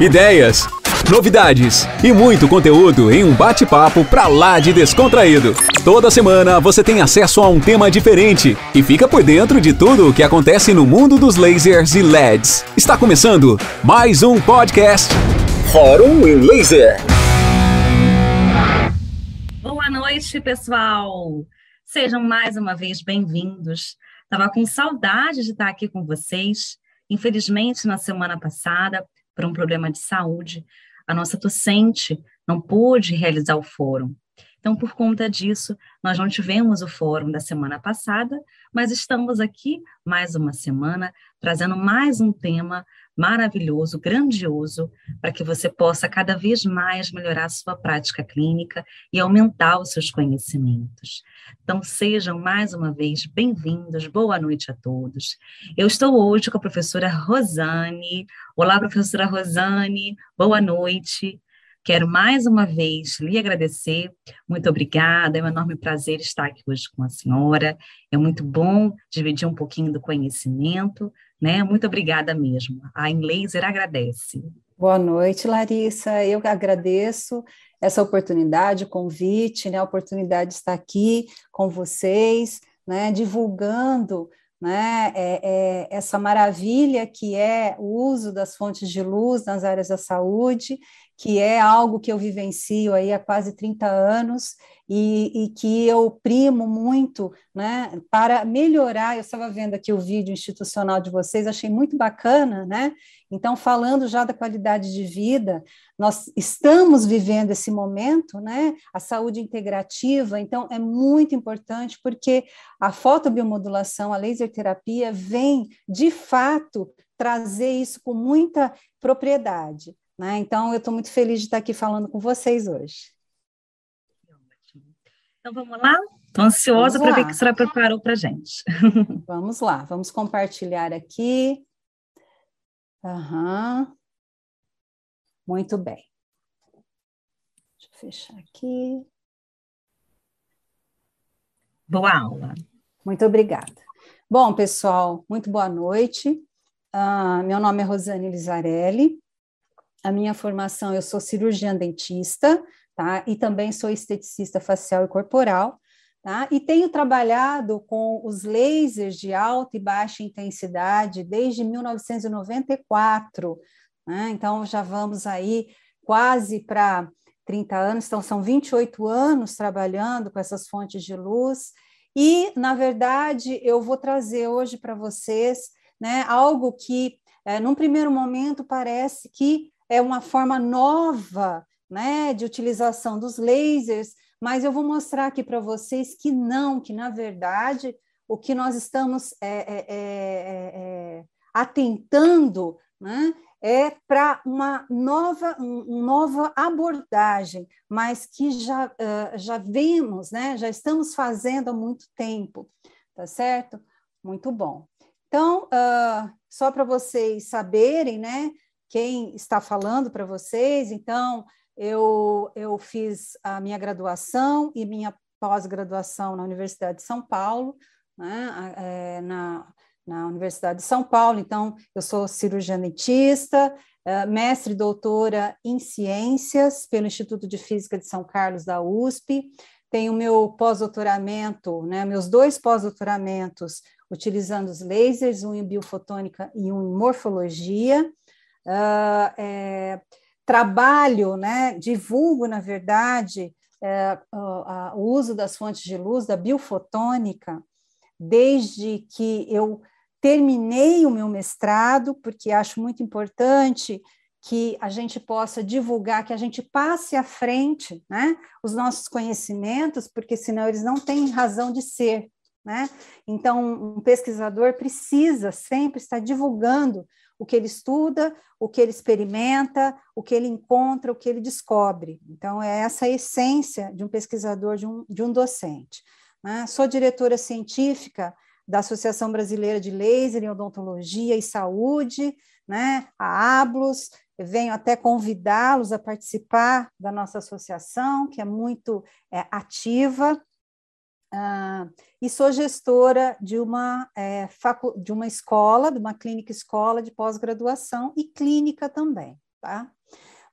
ideias, novidades e muito conteúdo em um bate-papo pra lá de descontraído. Toda semana você tem acesso a um tema diferente e fica por dentro de tudo o que acontece no mundo dos lasers e LEDs. Está começando mais um podcast Fórum em Laser. Boa noite, pessoal. Sejam mais uma vez bem-vindos. Estava com saudade de estar aqui com vocês. Infelizmente, na semana passada, por um problema de saúde, a nossa docente não pôde realizar o fórum. Então, por conta disso, nós não tivemos o fórum da semana passada, mas estamos aqui mais uma semana trazendo mais um tema maravilhoso, grandioso, para que você possa cada vez mais melhorar a sua prática clínica e aumentar os seus conhecimentos. Então, sejam mais uma vez bem-vindos, boa noite a todos. Eu estou hoje com a professora Rosane. Olá, professora Rosane, boa noite. Quero mais uma vez lhe agradecer. Muito obrigada. É um enorme prazer estar aqui hoje com a senhora. É muito bom dividir um pouquinho do conhecimento, né? Muito obrigada mesmo. A Inlaser agradece. Boa noite, Larissa. Eu agradeço essa oportunidade, o convite, né? A oportunidade de estar aqui com vocês, né? Divulgando né, é, é, essa maravilha que é o uso das fontes de luz nas áreas da saúde que é algo que eu vivencio aí há quase 30 anos e, e, que eu primo muito né, para melhorar. Eu estava vendo aqui o vídeo institucional de vocês, achei muito bacana, né? Então, falando já da qualidade de vida, nós estamos vivendo esse momento, né? A saúde integrativa, então é muito importante porque a fotobiomodulação, a laser terapia vem de fato trazer isso com muita propriedade. Né? Então, eu estou muito feliz de estar aqui falando com vocês hoje. Então, vamos lá? Estou ansiosa para ver o que a senhora preparou para a gente. Vamos lá, vamos compartilhar aqui. Uhum. Muito bem. Deixa eu fechar aqui. Boa aula. Muito obrigada. Bom, pessoal, muito boa noite. Uh, meu nome é Rosane Lizarelli, a minha formação, eu sou cirurgiã dentista, tá? E também sou esteticista facial e corporal, tá? E tenho trabalhado com os lasers de alta e baixa intensidade desde 1994, né? Então já vamos aí quase para 30 anos, então são 28 anos trabalhando com essas fontes de luz. E, na verdade, eu vou trazer hoje para vocês né, algo que, é, num primeiro momento, parece que é uma forma nova né, de utilização dos lasers, mas eu vou mostrar aqui para vocês que não, que na verdade o que nós estamos é, é, é, é atentando né, é para uma nova, um, nova abordagem, mas que já, uh, já vemos, né, já estamos fazendo há muito tempo, tá certo? Muito bom. Então, uh, só para vocês saberem, né, quem está falando para vocês. Então, eu, eu fiz a minha graduação e minha pós-graduação na Universidade de São Paulo, né, é, na, na Universidade de São Paulo. Então, eu sou cirurgiã dentista, é, mestre e doutora em ciências pelo Instituto de Física de São Carlos da USP. Tenho meu pós-doutoramento, né, meus dois pós-doutoramentos utilizando os lasers, um em biofotônica e um em morfologia uh, é, trabalho, né, divulgo, na verdade, é, o, o uso das fontes de luz, da biofotônica, desde que eu terminei o meu mestrado, porque acho muito importante que a gente possa divulgar, que a gente passe à frente né, os nossos conhecimentos, porque senão eles não têm razão de ser. Né? Então, um pesquisador precisa sempre estar divulgando o que ele estuda, o que ele experimenta, o que ele encontra, o que ele descobre. Então, é essa a essência de um pesquisador, de um, de um docente. Né? Sou diretora científica da Associação Brasileira de Laser em Odontologia e Saúde, né? a ABLOS, venho até convidá-los a participar da nossa associação, que é muito é, ativa, ah, e sou gestora de uma, é, facu de uma escola, de uma clínica escola de pós-graduação e clínica também. tá?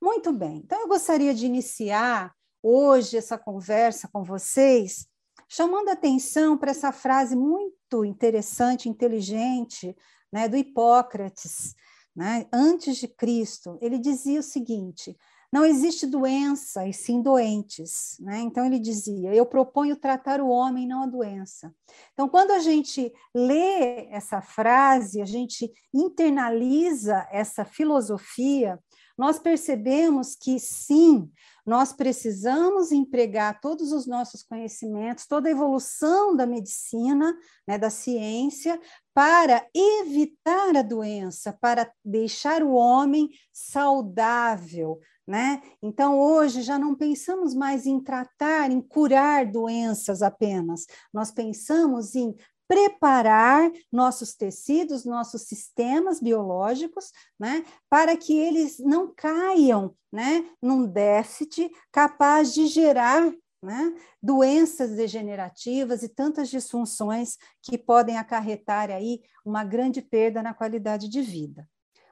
Muito bem. Então eu gostaria de iniciar hoje essa conversa com vocês chamando atenção para essa frase muito interessante, inteligente, né, do Hipócrates, né, antes de Cristo. Ele dizia o seguinte: não existe doença, e sim doentes. Né? Então, ele dizia: Eu proponho tratar o homem, não a doença. Então, quando a gente lê essa frase, a gente internaliza essa filosofia, nós percebemos que sim, nós precisamos empregar todos os nossos conhecimentos, toda a evolução da medicina, né, da ciência, para evitar a doença, para deixar o homem saudável, né? Então, hoje já não pensamos mais em tratar, em curar doenças apenas, nós pensamos em preparar nossos tecidos, nossos sistemas biológicos, né, para que eles não caiam, né, num déficit capaz de gerar né, doenças degenerativas e tantas disfunções que podem acarretar aí uma grande perda na qualidade de vida.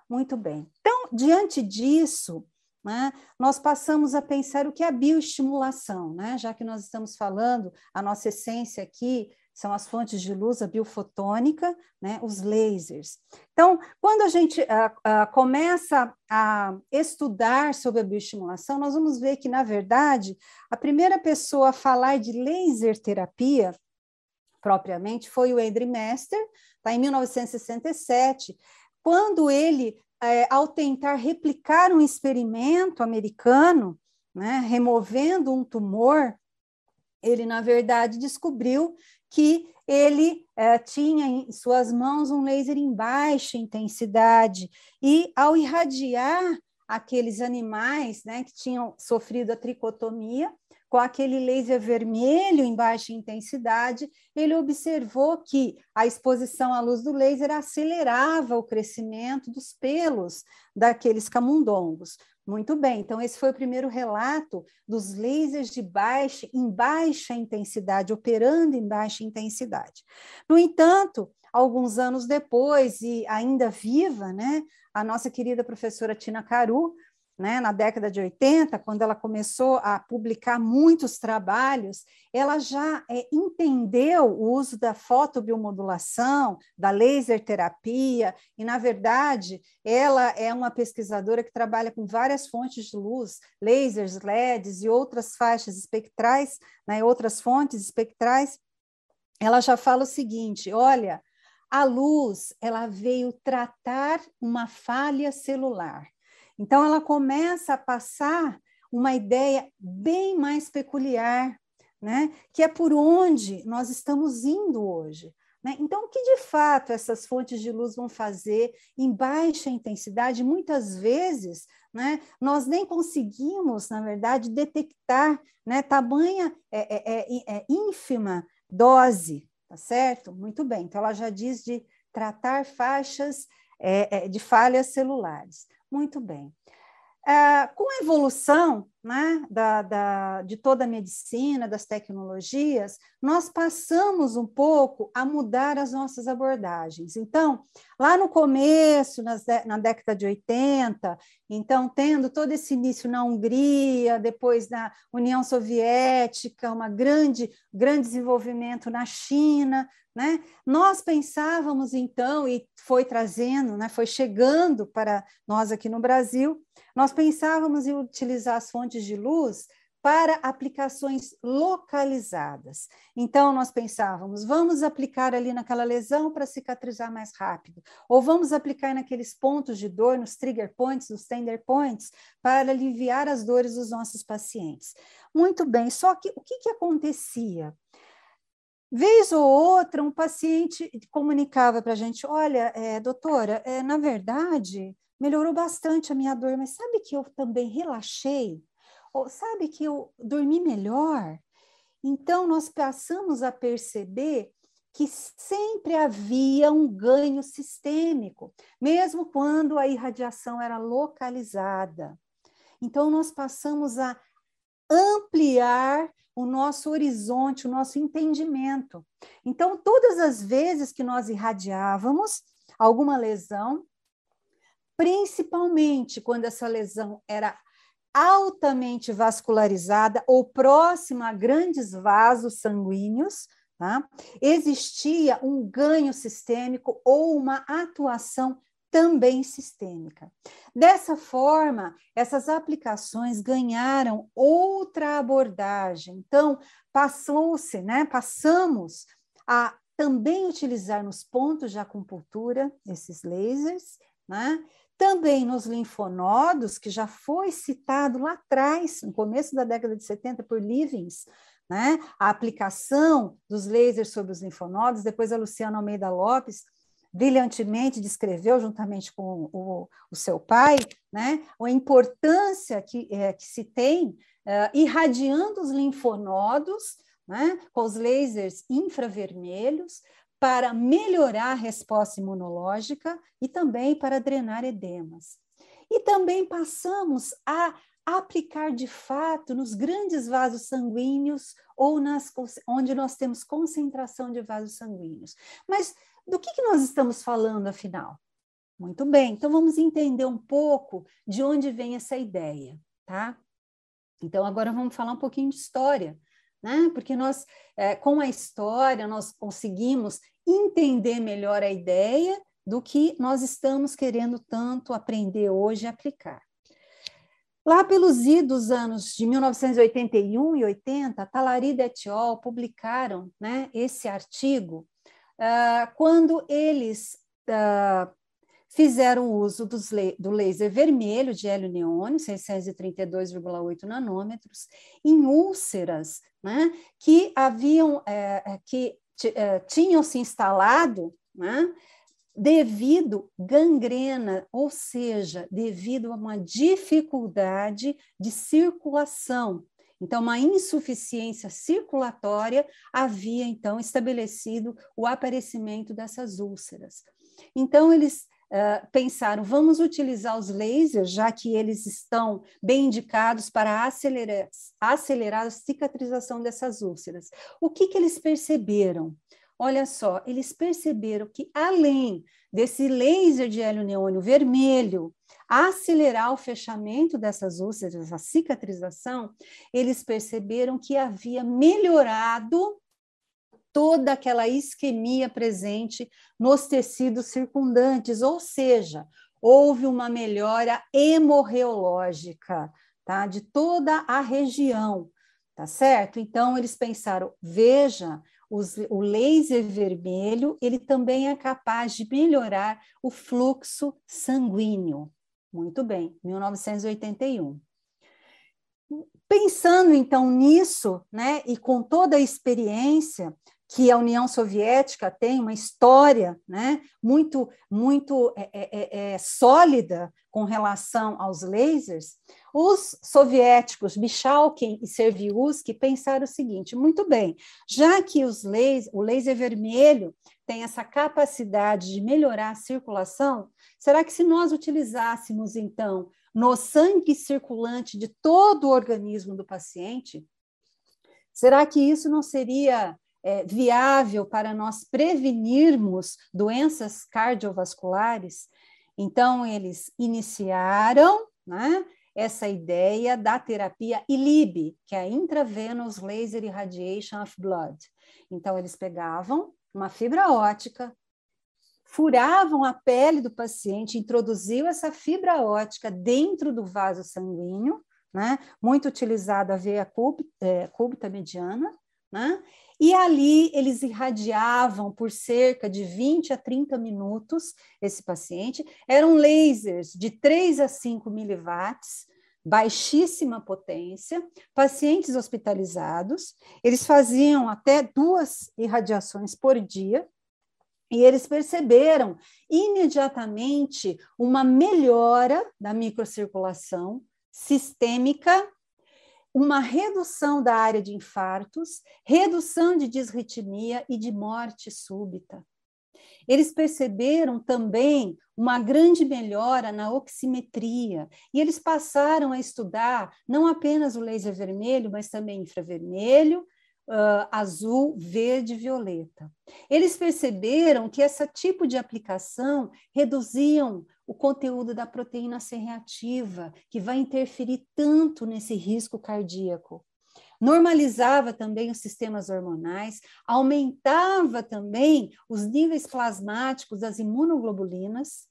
Muito bem. Então, diante disso, né, nós passamos a pensar o que é a bioestimulação, né, já que nós estamos falando, a nossa essência aqui são as fontes de luz, a biofotônica, né, os lasers. Então, quando a gente uh, uh, começa a estudar sobre a bioestimulação, nós vamos ver que, na verdade, a primeira pessoa a falar de laser terapia, propriamente, foi o Andrew Master, tá, em 1967, quando ele, é, ao tentar replicar um experimento americano, né, removendo um tumor, ele, na verdade, descobriu que ele eh, tinha em suas mãos um laser em baixa intensidade, e ao irradiar aqueles animais né, que tinham sofrido a tricotomia, com aquele laser vermelho em baixa intensidade, ele observou que a exposição à luz do laser acelerava o crescimento dos pelos daqueles camundongos. Muito bem, então esse foi o primeiro relato dos lasers de baixa, em baixa intensidade, operando em baixa intensidade. No entanto, alguns anos depois, e ainda viva, né, a nossa querida professora Tina Caru né, na década de 80, quando ela começou a publicar muitos trabalhos, ela já é, entendeu o uso da fotobiomodulação, da laser terapia, e, na verdade, ela é uma pesquisadora que trabalha com várias fontes de luz, lasers, LEDs e outras faixas espectrais, né, outras fontes espectrais. Ela já fala o seguinte: olha, a luz ela veio tratar uma falha celular. Então, ela começa a passar uma ideia bem mais peculiar, né? que é por onde nós estamos indo hoje. Né? Então, o que de fato essas fontes de luz vão fazer em baixa intensidade? Muitas vezes né, nós nem conseguimos, na verdade, detectar né, tamanha é, é, é, é ínfima dose, tá certo? Muito bem. Então, ela já diz de tratar faixas é, é, de falhas celulares. Muito bem. É, com a evolução né, da, da, de toda a medicina, das tecnologias, nós passamos um pouco a mudar as nossas abordagens. Então, lá no começo, nas, na década de 80, então, tendo todo esse início na Hungria, depois na União Soviética, uma grande, grande desenvolvimento na China, né? Nós pensávamos então, e foi trazendo, né, foi chegando para nós aqui no Brasil, nós pensávamos em utilizar as fontes de luz para aplicações localizadas. Então, nós pensávamos, vamos aplicar ali naquela lesão para cicatrizar mais rápido, ou vamos aplicar naqueles pontos de dor, nos trigger points, nos tender points, para aliviar as dores dos nossos pacientes. Muito bem, só que o que, que acontecia? Vez ou outra, um paciente comunicava para a gente: Olha, é, doutora, é, na verdade, melhorou bastante a minha dor, mas sabe que eu também relaxei? Ou sabe que eu dormi melhor? Então, nós passamos a perceber que sempre havia um ganho sistêmico, mesmo quando a irradiação era localizada. Então, nós passamos a ampliar o nosso horizonte, o nosso entendimento. Então, todas as vezes que nós irradiávamos alguma lesão, principalmente quando essa lesão era altamente vascularizada ou próxima a grandes vasos sanguíneos, tá? existia um ganho sistêmico ou uma atuação também sistêmica. Dessa forma, essas aplicações ganharam outra abordagem. Então, passou-se, né, passamos a também utilizar nos pontos de acupuntura esses lasers, né? Também nos linfonodos, que já foi citado lá atrás, no começo da década de 70, por Livings, né? a aplicação dos lasers sobre os linfonodos, depois a Luciana Almeida Lopes brilhantemente descreveu, juntamente com o, o seu pai, né? a importância que, é, que se tem é, irradiando os linfonodos né? com os lasers infravermelhos, para melhorar a resposta imunológica e também para drenar edemas. E também passamos a aplicar de fato nos grandes vasos sanguíneos ou nas onde nós temos concentração de vasos sanguíneos. Mas do que, que nós estamos falando afinal? Muito bem, então vamos entender um pouco de onde vem essa ideia, tá? Então agora vamos falar um pouquinho de história né? Porque nós, é, com a história, nós conseguimos entender melhor a ideia do que nós estamos querendo tanto aprender hoje e aplicar. Lá pelos idos anos de 1981 e 80, Talarida e Etiol publicaram né, esse artigo uh, quando eles uh, fizeram uso do laser vermelho de hélio neônio, 632,8 nanômetros, em úlceras né, que haviam, é, é que é, tinham se instalado né, devido gangrena, ou seja, devido a uma dificuldade de circulação. Então, uma insuficiência circulatória havia, então, estabelecido o aparecimento dessas úlceras. Então, eles Uh, pensaram, vamos utilizar os lasers, já que eles estão bem indicados para acelerar, acelerar a cicatrização dessas úlceras. O que, que eles perceberam? Olha só, eles perceberam que além desse laser de hélio neônio vermelho acelerar o fechamento dessas úlceras, a cicatrização, eles perceberam que havia melhorado toda aquela isquemia presente nos tecidos circundantes, ou seja, houve uma melhora hemorreológica, tá? De toda a região, tá certo? Então eles pensaram, veja, os, o laser vermelho, ele também é capaz de melhorar o fluxo sanguíneo. Muito bem, 1981. Pensando então nisso, né, e com toda a experiência, que a União Soviética tem uma história né, muito, muito é, é, é, é, sólida com relação aos lasers, os soviéticos Michalkin e Serviuski pensaram o seguinte: muito bem, já que os o laser vermelho tem essa capacidade de melhorar a circulação, será que se nós utilizássemos então no sangue circulante de todo o organismo do paciente, será que isso não seria é, viável para nós prevenirmos doenças cardiovasculares. Então, eles iniciaram né, essa ideia da terapia ILIB, que é a Intravenous Laser Irradiation of Blood. Então, eles pegavam uma fibra ótica, furavam a pele do paciente, introduziam essa fibra ótica dentro do vaso sanguíneo, né, muito utilizada a veia cúbita, é, cúbita mediana, né, e ali eles irradiavam por cerca de 20 a 30 minutos esse paciente. Eram lasers de 3 a 5 miliwatts, baixíssima potência, pacientes hospitalizados, eles faziam até duas irradiações por dia, e eles perceberam imediatamente uma melhora da microcirculação sistêmica uma redução da área de infartos, redução de disritmia e de morte súbita. Eles perceberam também uma grande melhora na oximetria e eles passaram a estudar não apenas o laser vermelho, mas também infravermelho, uh, azul, verde e violeta. Eles perceberam que esse tipo de aplicação reduziam o conteúdo da proteína C reativa, que vai interferir tanto nesse risco cardíaco. Normalizava também os sistemas hormonais, aumentava também os níveis plasmáticos das imunoglobulinas,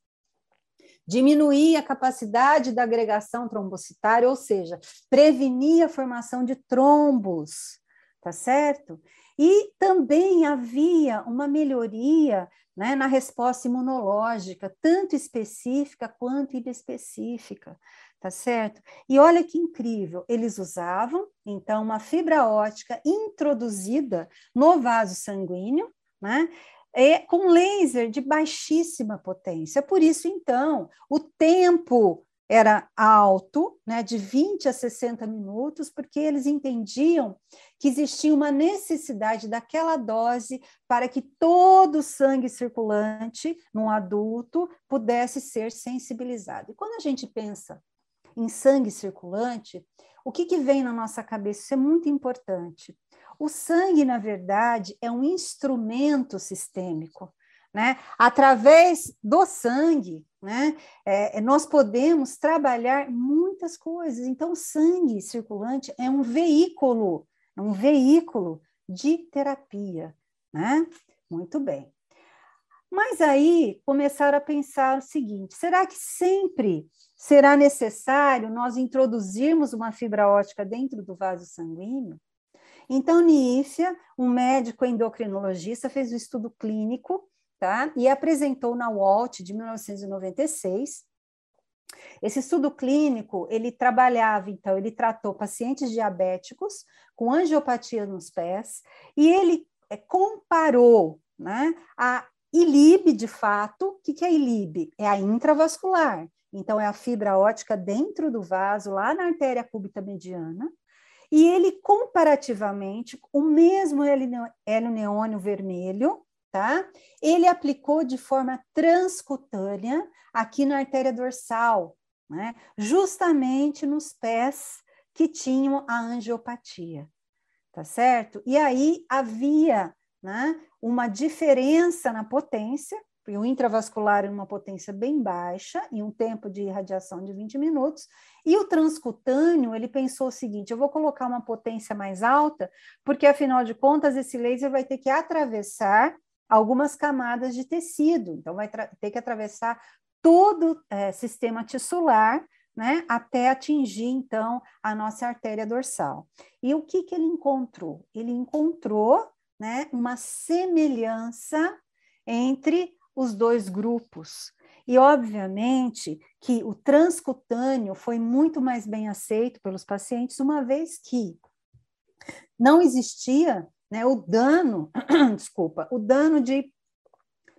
diminuía a capacidade da agregação trombocitária, ou seja, prevenia a formação de trombos, tá certo? E também havia uma melhoria né, na resposta imunológica, tanto específica quanto inespecífica, tá certo? E olha que incrível, eles usavam, então, uma fibra ótica introduzida no vaso sanguíneo, né? É, com laser de baixíssima potência. Por isso, então, o tempo era alto, né, de 20 a 60 minutos, porque eles entendiam que existia uma necessidade daquela dose para que todo o sangue circulante num adulto pudesse ser sensibilizado. E quando a gente pensa em sangue circulante, o que, que vem na nossa cabeça? Isso é muito importante. O sangue, na verdade, é um instrumento sistêmico. Né? Através do sangue, né? É, nós podemos trabalhar muitas coisas. Então, o sangue circulante é um veículo, é um veículo de terapia. Né? Muito bem. Mas aí começaram a pensar o seguinte: será que sempre será necessário nós introduzirmos uma fibra ótica dentro do vaso sanguíneo? Então, Nífia, um médico endocrinologista, fez um estudo clínico tá? e apresentou na WALT de 1996. Esse estudo clínico, ele trabalhava, então, ele tratou pacientes diabéticos com angiopatia nos pés e ele é, comparou né, a ILIB, de fato, o que, que é ILIB? É a intravascular, então é a fibra ótica dentro do vaso, lá na artéria cúbita mediana, e ele, comparativamente, o mesmo hélio neônio vermelho, tá? Ele aplicou de forma transcutânea aqui na artéria dorsal, né? Justamente nos pés que tinham a angiopatia, tá certo? E aí havia, né, uma diferença na potência, o intravascular em uma potência bem baixa, em um tempo de irradiação de 20 minutos, e o transcutâneo, ele pensou o seguinte: eu vou colocar uma potência mais alta, porque afinal de contas esse laser vai ter que atravessar algumas camadas de tecido, então vai ter que atravessar todo o é, sistema tissular, né, até atingir então a nossa artéria dorsal. E o que, que ele encontrou? Ele encontrou né, uma semelhança entre os dois grupos. E, obviamente, que o transcutâneo foi muito mais bem aceito pelos pacientes, uma vez que não existia né, o dano, desculpa, o dano de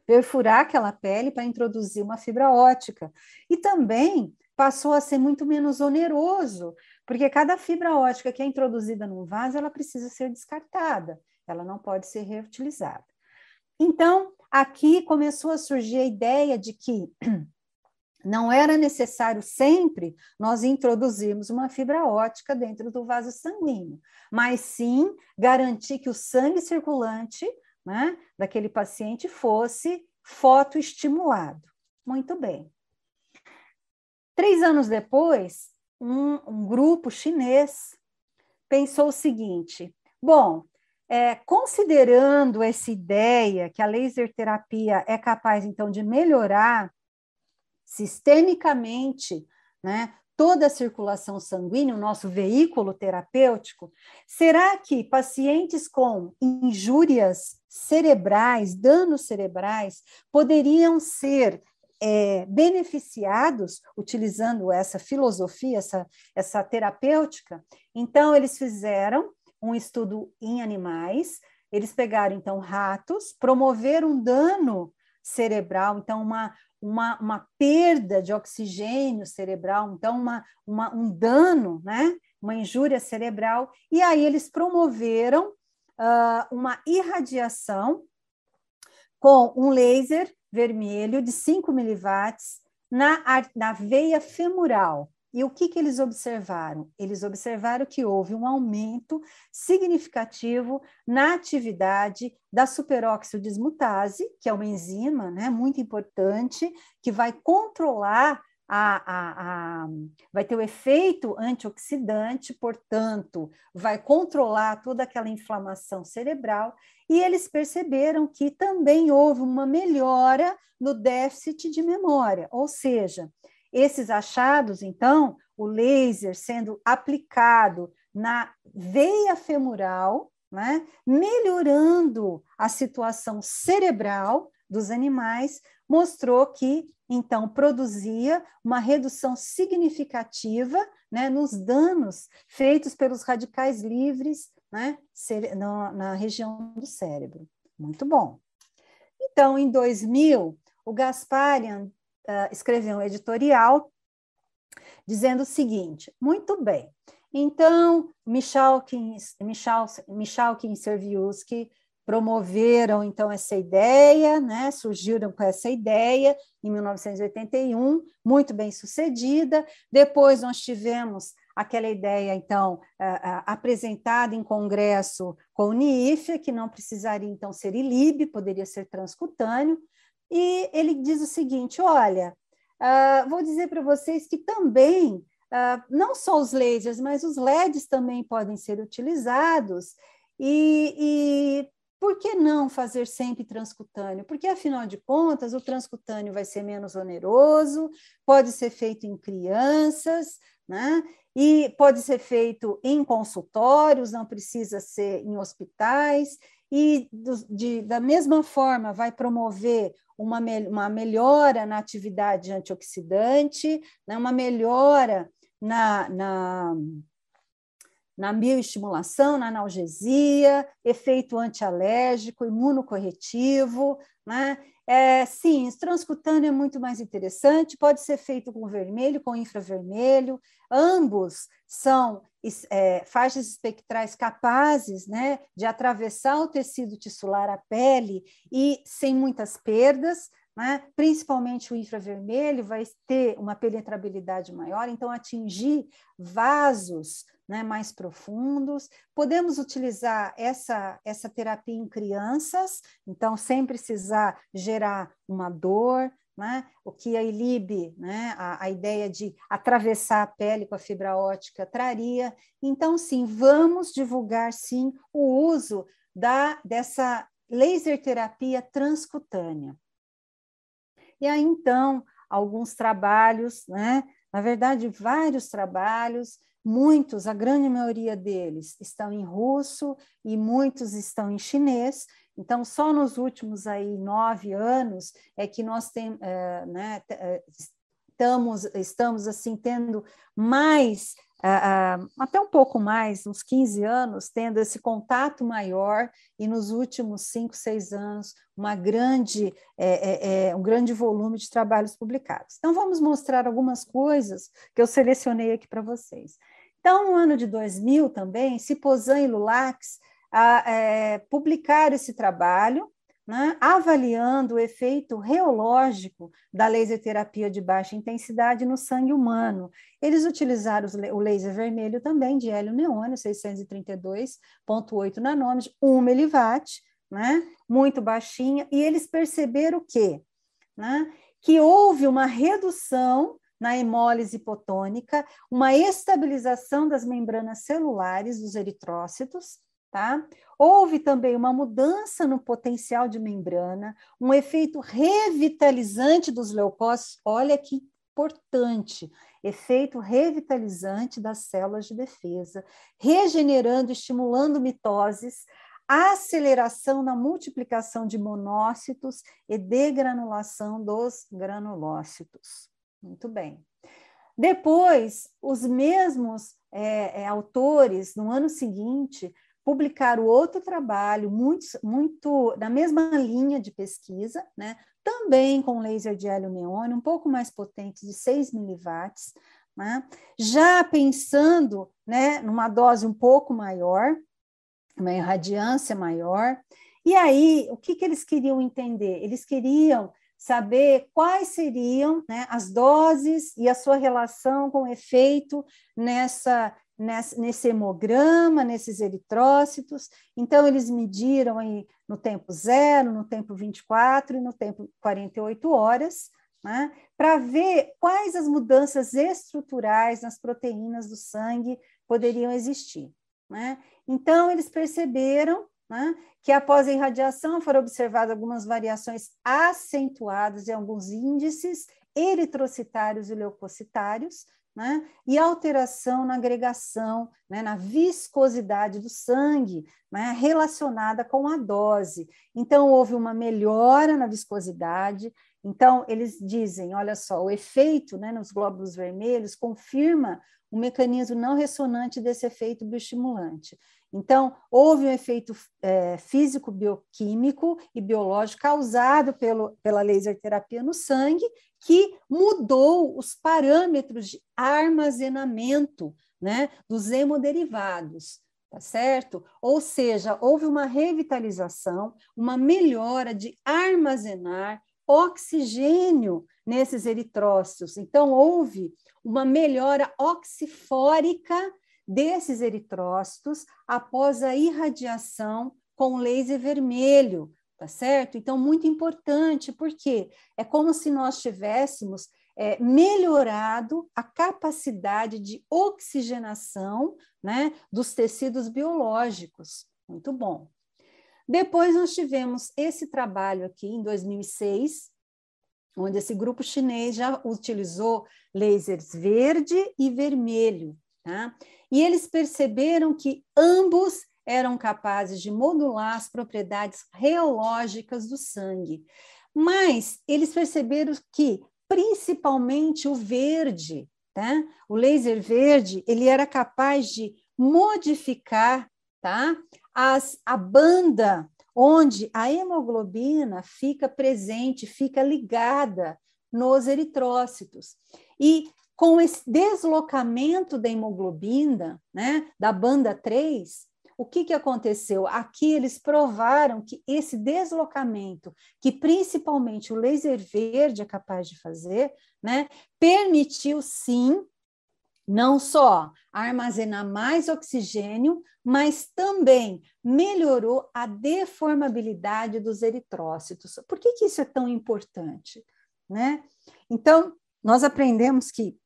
perfurar aquela pele para introduzir uma fibra ótica. E também passou a ser muito menos oneroso, porque cada fibra ótica que é introduzida num vaso, ela precisa ser descartada, ela não pode ser reutilizada. Então, aqui começou a surgir a ideia de que não era necessário sempre nós introduzirmos uma fibra ótica dentro do vaso sanguíneo, mas sim garantir que o sangue circulante né, daquele paciente fosse fotoestimulado. Muito bem. Três anos depois, um, um grupo chinês pensou o seguinte: bom, é, considerando essa ideia que a laser terapia é capaz, então, de melhorar sistemicamente né, toda a circulação sanguínea, o nosso veículo terapêutico, será que pacientes com injúrias cerebrais, danos cerebrais, poderiam ser é, beneficiados utilizando essa filosofia, essa, essa terapêutica? Então, eles fizeram um estudo em animais. Eles pegaram, então, ratos, promoveram um dano cerebral, então, uma, uma, uma perda de oxigênio cerebral, então, uma, uma, um dano, né? uma injúria cerebral, e aí eles promoveram uh, uma irradiação com um laser vermelho de 5 miliwatts na, na veia femoral. E o que, que eles observaram? Eles observaram que houve um aumento significativo na atividade da superóxido dismutase, que é uma enzima né, muito importante, que vai controlar a, a, a, vai ter o efeito antioxidante, portanto, vai controlar toda aquela inflamação cerebral, e eles perceberam que também houve uma melhora no déficit de memória, ou seja, esses achados, então, o laser sendo aplicado na veia femoral, né, melhorando a situação cerebral dos animais, mostrou que então produzia uma redução significativa né, nos danos feitos pelos radicais livres né, na região do cérebro. Muito bom. Então, em 2000, o Gasparian uh, um editorial dizendo o seguinte: muito bem, então Michalkin, Michalkin e Serviuski promoveram então essa ideia, né? surgiram com essa ideia em 1981, muito bem sucedida. Depois nós tivemos aquela ideia, então, uh, uh, apresentada em congresso com o NIIF, que não precisaria então ser ILIB, poderia ser transcutâneo, e ele diz o seguinte: olha, uh, vou dizer para vocês que também não só os lasers, mas os LEDs também podem ser utilizados, e, e por que não fazer sempre transcutâneo? Porque, afinal de contas, o transcutâneo vai ser menos oneroso, pode ser feito em crianças, né? e pode ser feito em consultórios, não precisa ser em hospitais, e de, da mesma forma vai promover uma, uma melhora na atividade antioxidante, né? uma melhora na, na na bioestimulação, na analgesia, efeito antialérgico, imunocorretivo, né? É, sim, transcutâneo é muito mais interessante, pode ser feito com vermelho, com infravermelho, ambos são é, faixas espectrais capazes né, de atravessar o tecido tissular, a pele, e sem muitas perdas, né? principalmente o infravermelho vai ter uma penetrabilidade maior, então atingir vasos né, mais profundos. Podemos utilizar essa, essa terapia em crianças, então sem precisar gerar uma dor, né? o que a ILIB, né? a, a ideia de atravessar a pele com a fibra ótica traria. Então, sim, vamos divulgar sim o uso da, dessa laser terapia transcutânea. E aí, então, alguns trabalhos, né? na verdade, vários trabalhos, muitos, a grande maioria deles, estão em russo e muitos estão em chinês. Então, só nos últimos aí nove anos é que nós tem, é, né, é, estamos, estamos assim tendo mais uh, até um pouco mais, uns 15 anos, tendo esse contato maior e nos últimos cinco, seis anos, uma grande, é, é, é, um grande volume de trabalhos publicados. Então, vamos mostrar algumas coisas que eu selecionei aqui para vocês. Então, no ano de 2000 também, Cipozan e Lulax a, é, publicaram esse trabalho, né, avaliando o efeito reológico da laser terapia de baixa intensidade no sangue humano. Eles utilizaram o laser vermelho também, de hélio neônio, 632,8 nanômetros, 1 miliwatt, né, muito baixinha, e eles perceberam o quê? Né, que houve uma redução na hemólise hipotônica, uma estabilização das membranas celulares dos eritrócitos, Tá? Houve também uma mudança no potencial de membrana, um efeito revitalizante dos leucócitos. Olha que importante, efeito revitalizante das células de defesa, regenerando, estimulando mitoses, aceleração na multiplicação de monócitos e degranulação dos granulócitos. Muito bem. Depois, os mesmos é, autores, no ano seguinte, publicaram outro trabalho muito, muito na mesma linha de pesquisa, né? também com laser de hélio neônio, um pouco mais potente, de 6 miliwatts, né? já pensando né, numa dose um pouco maior, uma irradiância maior. E aí, o que, que eles queriam entender? Eles queriam saber quais seriam né, as doses e a sua relação com o efeito nessa, nesse hemograma, nesses eritrócitos. Então, eles mediram aí no tempo zero, no tempo 24 e no tempo 48 horas, né, para ver quais as mudanças estruturais nas proteínas do sangue poderiam existir. Né? Então, eles perceberam né, que após a irradiação foram observadas algumas variações acentuadas em alguns índices eritrocitários e leucocitários, né, e alteração na agregação, né, na viscosidade do sangue, né, relacionada com a dose. Então, houve uma melhora na viscosidade. Então, eles dizem: olha só, o efeito né, nos glóbulos vermelhos confirma o mecanismo não ressonante desse efeito bioestimulante. Então, houve um efeito é, físico, bioquímico e biológico causado pelo, pela laser terapia no sangue, que mudou os parâmetros de armazenamento né, dos hemoderivados, tá certo? Ou seja, houve uma revitalização, uma melhora de armazenar oxigênio nesses eritrócitos. Então, houve uma melhora oxifórica desses eritrócitos após a irradiação com laser vermelho, tá certo? Então, muito importante, porque é como se nós tivéssemos é, melhorado a capacidade de oxigenação né, dos tecidos biológicos. Muito bom. Depois nós tivemos esse trabalho aqui em 2006, onde esse grupo chinês já utilizou lasers verde e vermelho, tá? E eles perceberam que ambos eram capazes de modular as propriedades reológicas do sangue. Mas eles perceberam que, principalmente o verde, tá? o laser verde, ele era capaz de modificar tá? As, a banda onde a hemoglobina fica presente, fica ligada nos eritrócitos. E com esse deslocamento da hemoglobina, né, da banda 3, o que, que aconteceu? Aqui eles provaram que esse deslocamento, que principalmente o laser verde é capaz de fazer, né, permitiu sim não só armazenar mais oxigênio, mas também melhorou a deformabilidade dos eritrócitos. Por que, que isso é tão importante? Né? Então, nós aprendemos que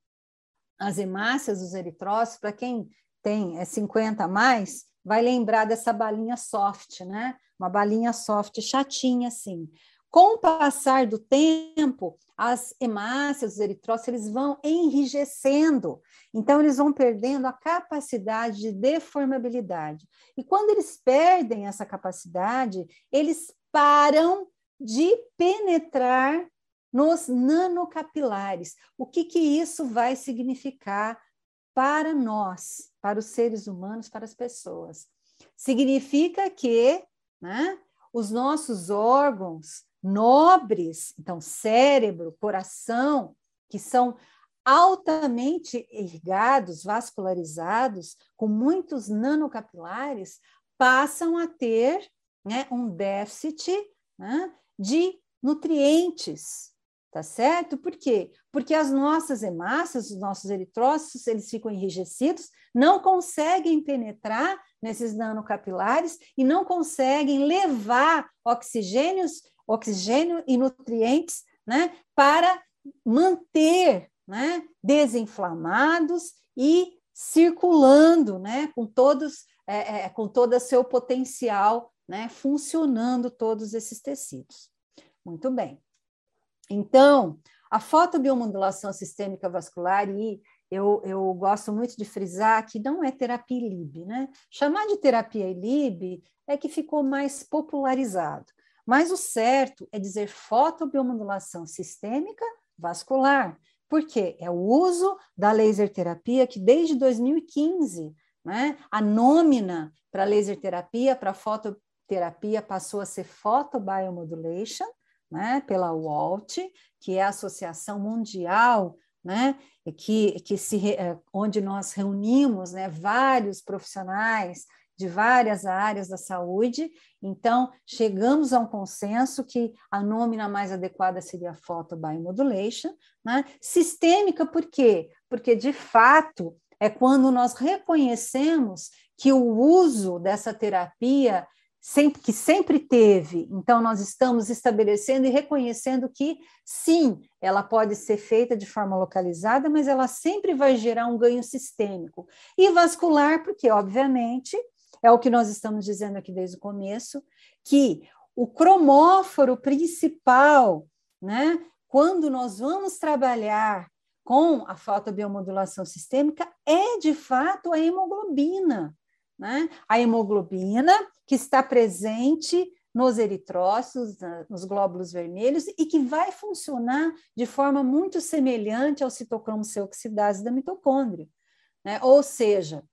as hemácias dos eritrócitos, para quem tem é 50 a mais, vai lembrar dessa balinha soft, né? Uma balinha soft chatinha assim. Com o passar do tempo, as hemácias, os eritrócitos, eles vão enrijecendo. Então, eles vão perdendo a capacidade de deformabilidade. E quando eles perdem essa capacidade, eles param de penetrar nos nanocapilares. O que, que isso vai significar para nós, para os seres humanos, para as pessoas? Significa que né, os nossos órgãos nobres, então cérebro, coração, que são altamente irrigados, vascularizados, com muitos nanocapilares, passam a ter né, um déficit né, de nutrientes, tá certo? Por quê? Porque as nossas hemácias, os nossos eritrócitos, eles ficam enrijecidos, não conseguem penetrar nesses nanocapilares e não conseguem levar oxigênios oxigênio e nutrientes né, para manter né, desinflamados e circulando né, com todos é, é, com todo o seu potencial, né, funcionando todos esses tecidos. Muito bem. Então, a fotobiomodulação sistêmica vascular, e eu, eu gosto muito de frisar que não é terapia LIB, né? Chamar de terapia LIB é que ficou mais popularizado. Mas o certo é dizer fotobiomodulação sistêmica vascular, porque é o uso da laser terapia que desde 2015, né, a nômina para laser terapia, para fototerapia passou a ser photobiomodulation, né, pela WALT, que é a Associação Mundial né, que, que se, onde nós reunimos né, vários profissionais de várias áreas da saúde. Então, chegamos a um consenso que a nômina mais adequada seria a photobiomodulation, né? Sistêmica, por quê? Porque, de fato, é quando nós reconhecemos que o uso dessa terapia sempre, que sempre teve. Então, nós estamos estabelecendo e reconhecendo que, sim, ela pode ser feita de forma localizada, mas ela sempre vai gerar um ganho sistêmico. E vascular, porque, obviamente, é o que nós estamos dizendo aqui desde o começo, que o cromóforo principal, né, quando nós vamos trabalhar com a fotobiomodulação sistêmica, é de fato a hemoglobina. Né? A hemoglobina que está presente nos eritrócitos, nos glóbulos vermelhos, e que vai funcionar de forma muito semelhante ao citocromo C oxidase da mitocôndria. Né? Ou seja,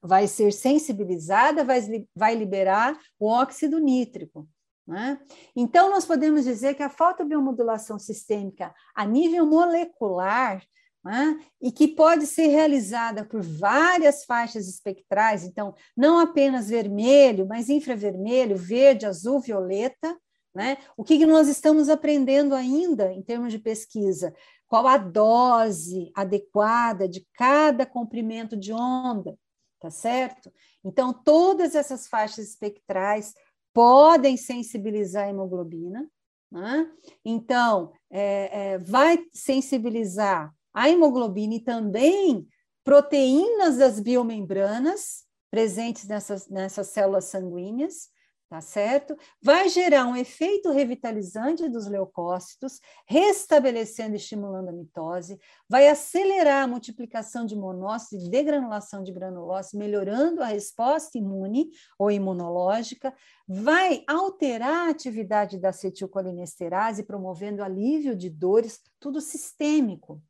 vai ser sensibilizada, vai, vai liberar o óxido nítrico. Né? Então, nós podemos dizer que a fotobiomodulação sistêmica a nível molecular né? e que pode ser realizada por várias faixas espectrais, então, não apenas vermelho, mas infravermelho, verde, azul, violeta. Né? O que, que nós estamos aprendendo ainda em termos de pesquisa? Qual a dose adequada de cada comprimento de onda, tá certo? Então, todas essas faixas espectrais podem sensibilizar a hemoglobina. Né? Então, é, é, vai sensibilizar a hemoglobina e também proteínas das biomembranas presentes nessas, nessas células sanguíneas, tá certo? Vai gerar um efeito revitalizante dos leucócitos, restabelecendo e estimulando a mitose, vai acelerar a multiplicação de monócitos e degranulação de granulócitos, melhorando a resposta imune ou imunológica, vai alterar a atividade da acetilcolinesterase, promovendo alívio de dores, tudo sistêmico,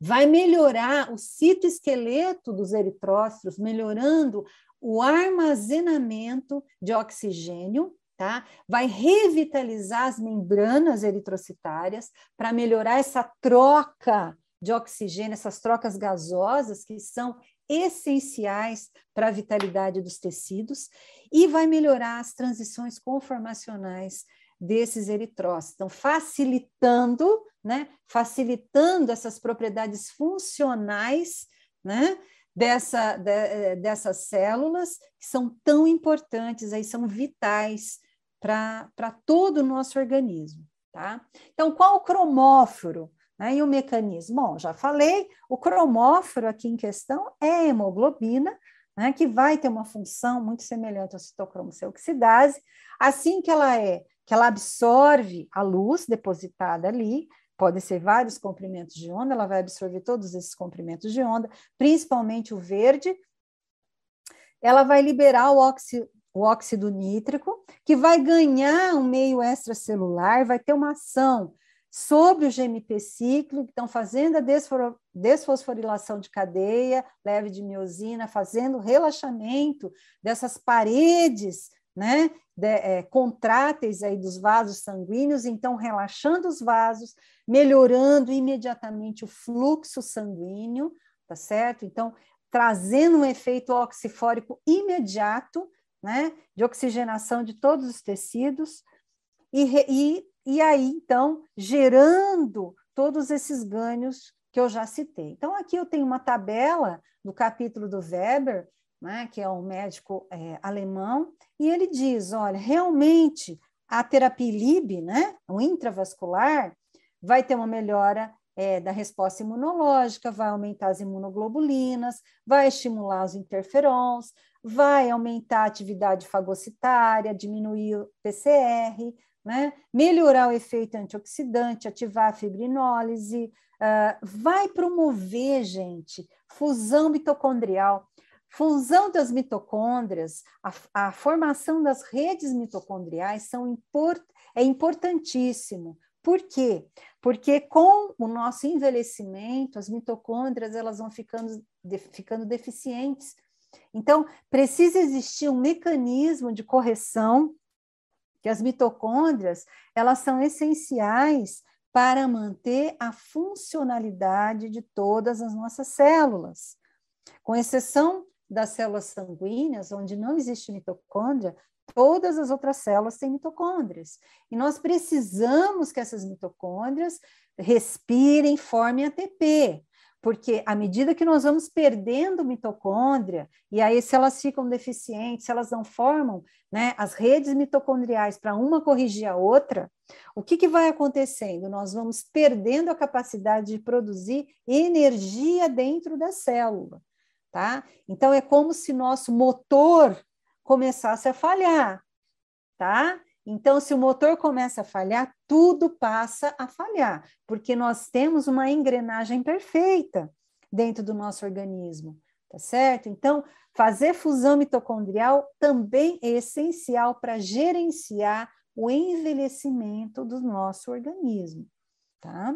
vai melhorar o citoesqueleto dos eritrócitos, melhorando o armazenamento de oxigênio, tá? Vai revitalizar as membranas eritrocitárias para melhorar essa troca de oxigênio, essas trocas gasosas que são essenciais para a vitalidade dos tecidos e vai melhorar as transições conformacionais desses eritrócitos. Então, facilitando, né, facilitando essas propriedades funcionais, né, dessa, de, eh, dessas células que são tão importantes, aí são vitais para todo o nosso organismo, tá? Então, qual o cromóforo? Né, e o mecanismo? Bom, já falei, o cromóforo aqui em questão é a hemoglobina, né, que vai ter uma função muito semelhante ao citocromo C oxidase, assim que ela é que ela absorve a luz depositada ali, podem ser vários comprimentos de onda, ela vai absorver todos esses comprimentos de onda, principalmente o verde. Ela vai liberar o óxido, o óxido nítrico, que vai ganhar um meio extracelular, vai ter uma ação sobre o GMP cíclico, que estão fazendo a desfosforilação de cadeia leve de miosina, fazendo relaxamento dessas paredes né, de, é, contráteis aí dos vasos sanguíneos, então relaxando os vasos, melhorando imediatamente o fluxo sanguíneo, tá certo? Então, trazendo um efeito oxifórico imediato, né, de oxigenação de todos os tecidos, e, e, e aí, então, gerando todos esses ganhos que eu já citei. Então, aqui eu tenho uma tabela do capítulo do Weber, né, que é um médico é, alemão, e ele diz: olha, realmente a terapia LIB, né, o intravascular, vai ter uma melhora é, da resposta imunológica, vai aumentar as imunoglobulinas, vai estimular os interferons, vai aumentar a atividade fagocitária, diminuir o PCR, né? melhorar o efeito antioxidante, ativar a fibrinólise, uh, vai promover, gente, fusão mitocondrial. Fusão das mitocôndrias, a, a formação das redes mitocondriais são import, é importantíssimo. Por quê? Porque com o nosso envelhecimento, as mitocôndrias elas vão ficando, de, ficando deficientes. Então, precisa existir um mecanismo de correção que as mitocôndrias elas são essenciais para manter a funcionalidade de todas as nossas células, com exceção das células sanguíneas, onde não existe mitocôndria, todas as outras células têm mitocôndrias. E nós precisamos que essas mitocôndrias respirem, formem ATP, porque à medida que nós vamos perdendo mitocôndria, e aí se elas ficam deficientes, se elas não formam né, as redes mitocondriais para uma corrigir a outra, o que, que vai acontecendo? Nós vamos perdendo a capacidade de produzir energia dentro da célula, tá? Então é como se nosso motor começasse a falhar, tá? Então, se o motor começa a falhar, tudo passa a falhar, porque nós temos uma engrenagem perfeita dentro do nosso organismo, tá certo? Então, fazer fusão mitocondrial também é essencial para gerenciar o envelhecimento do nosso organismo, tá?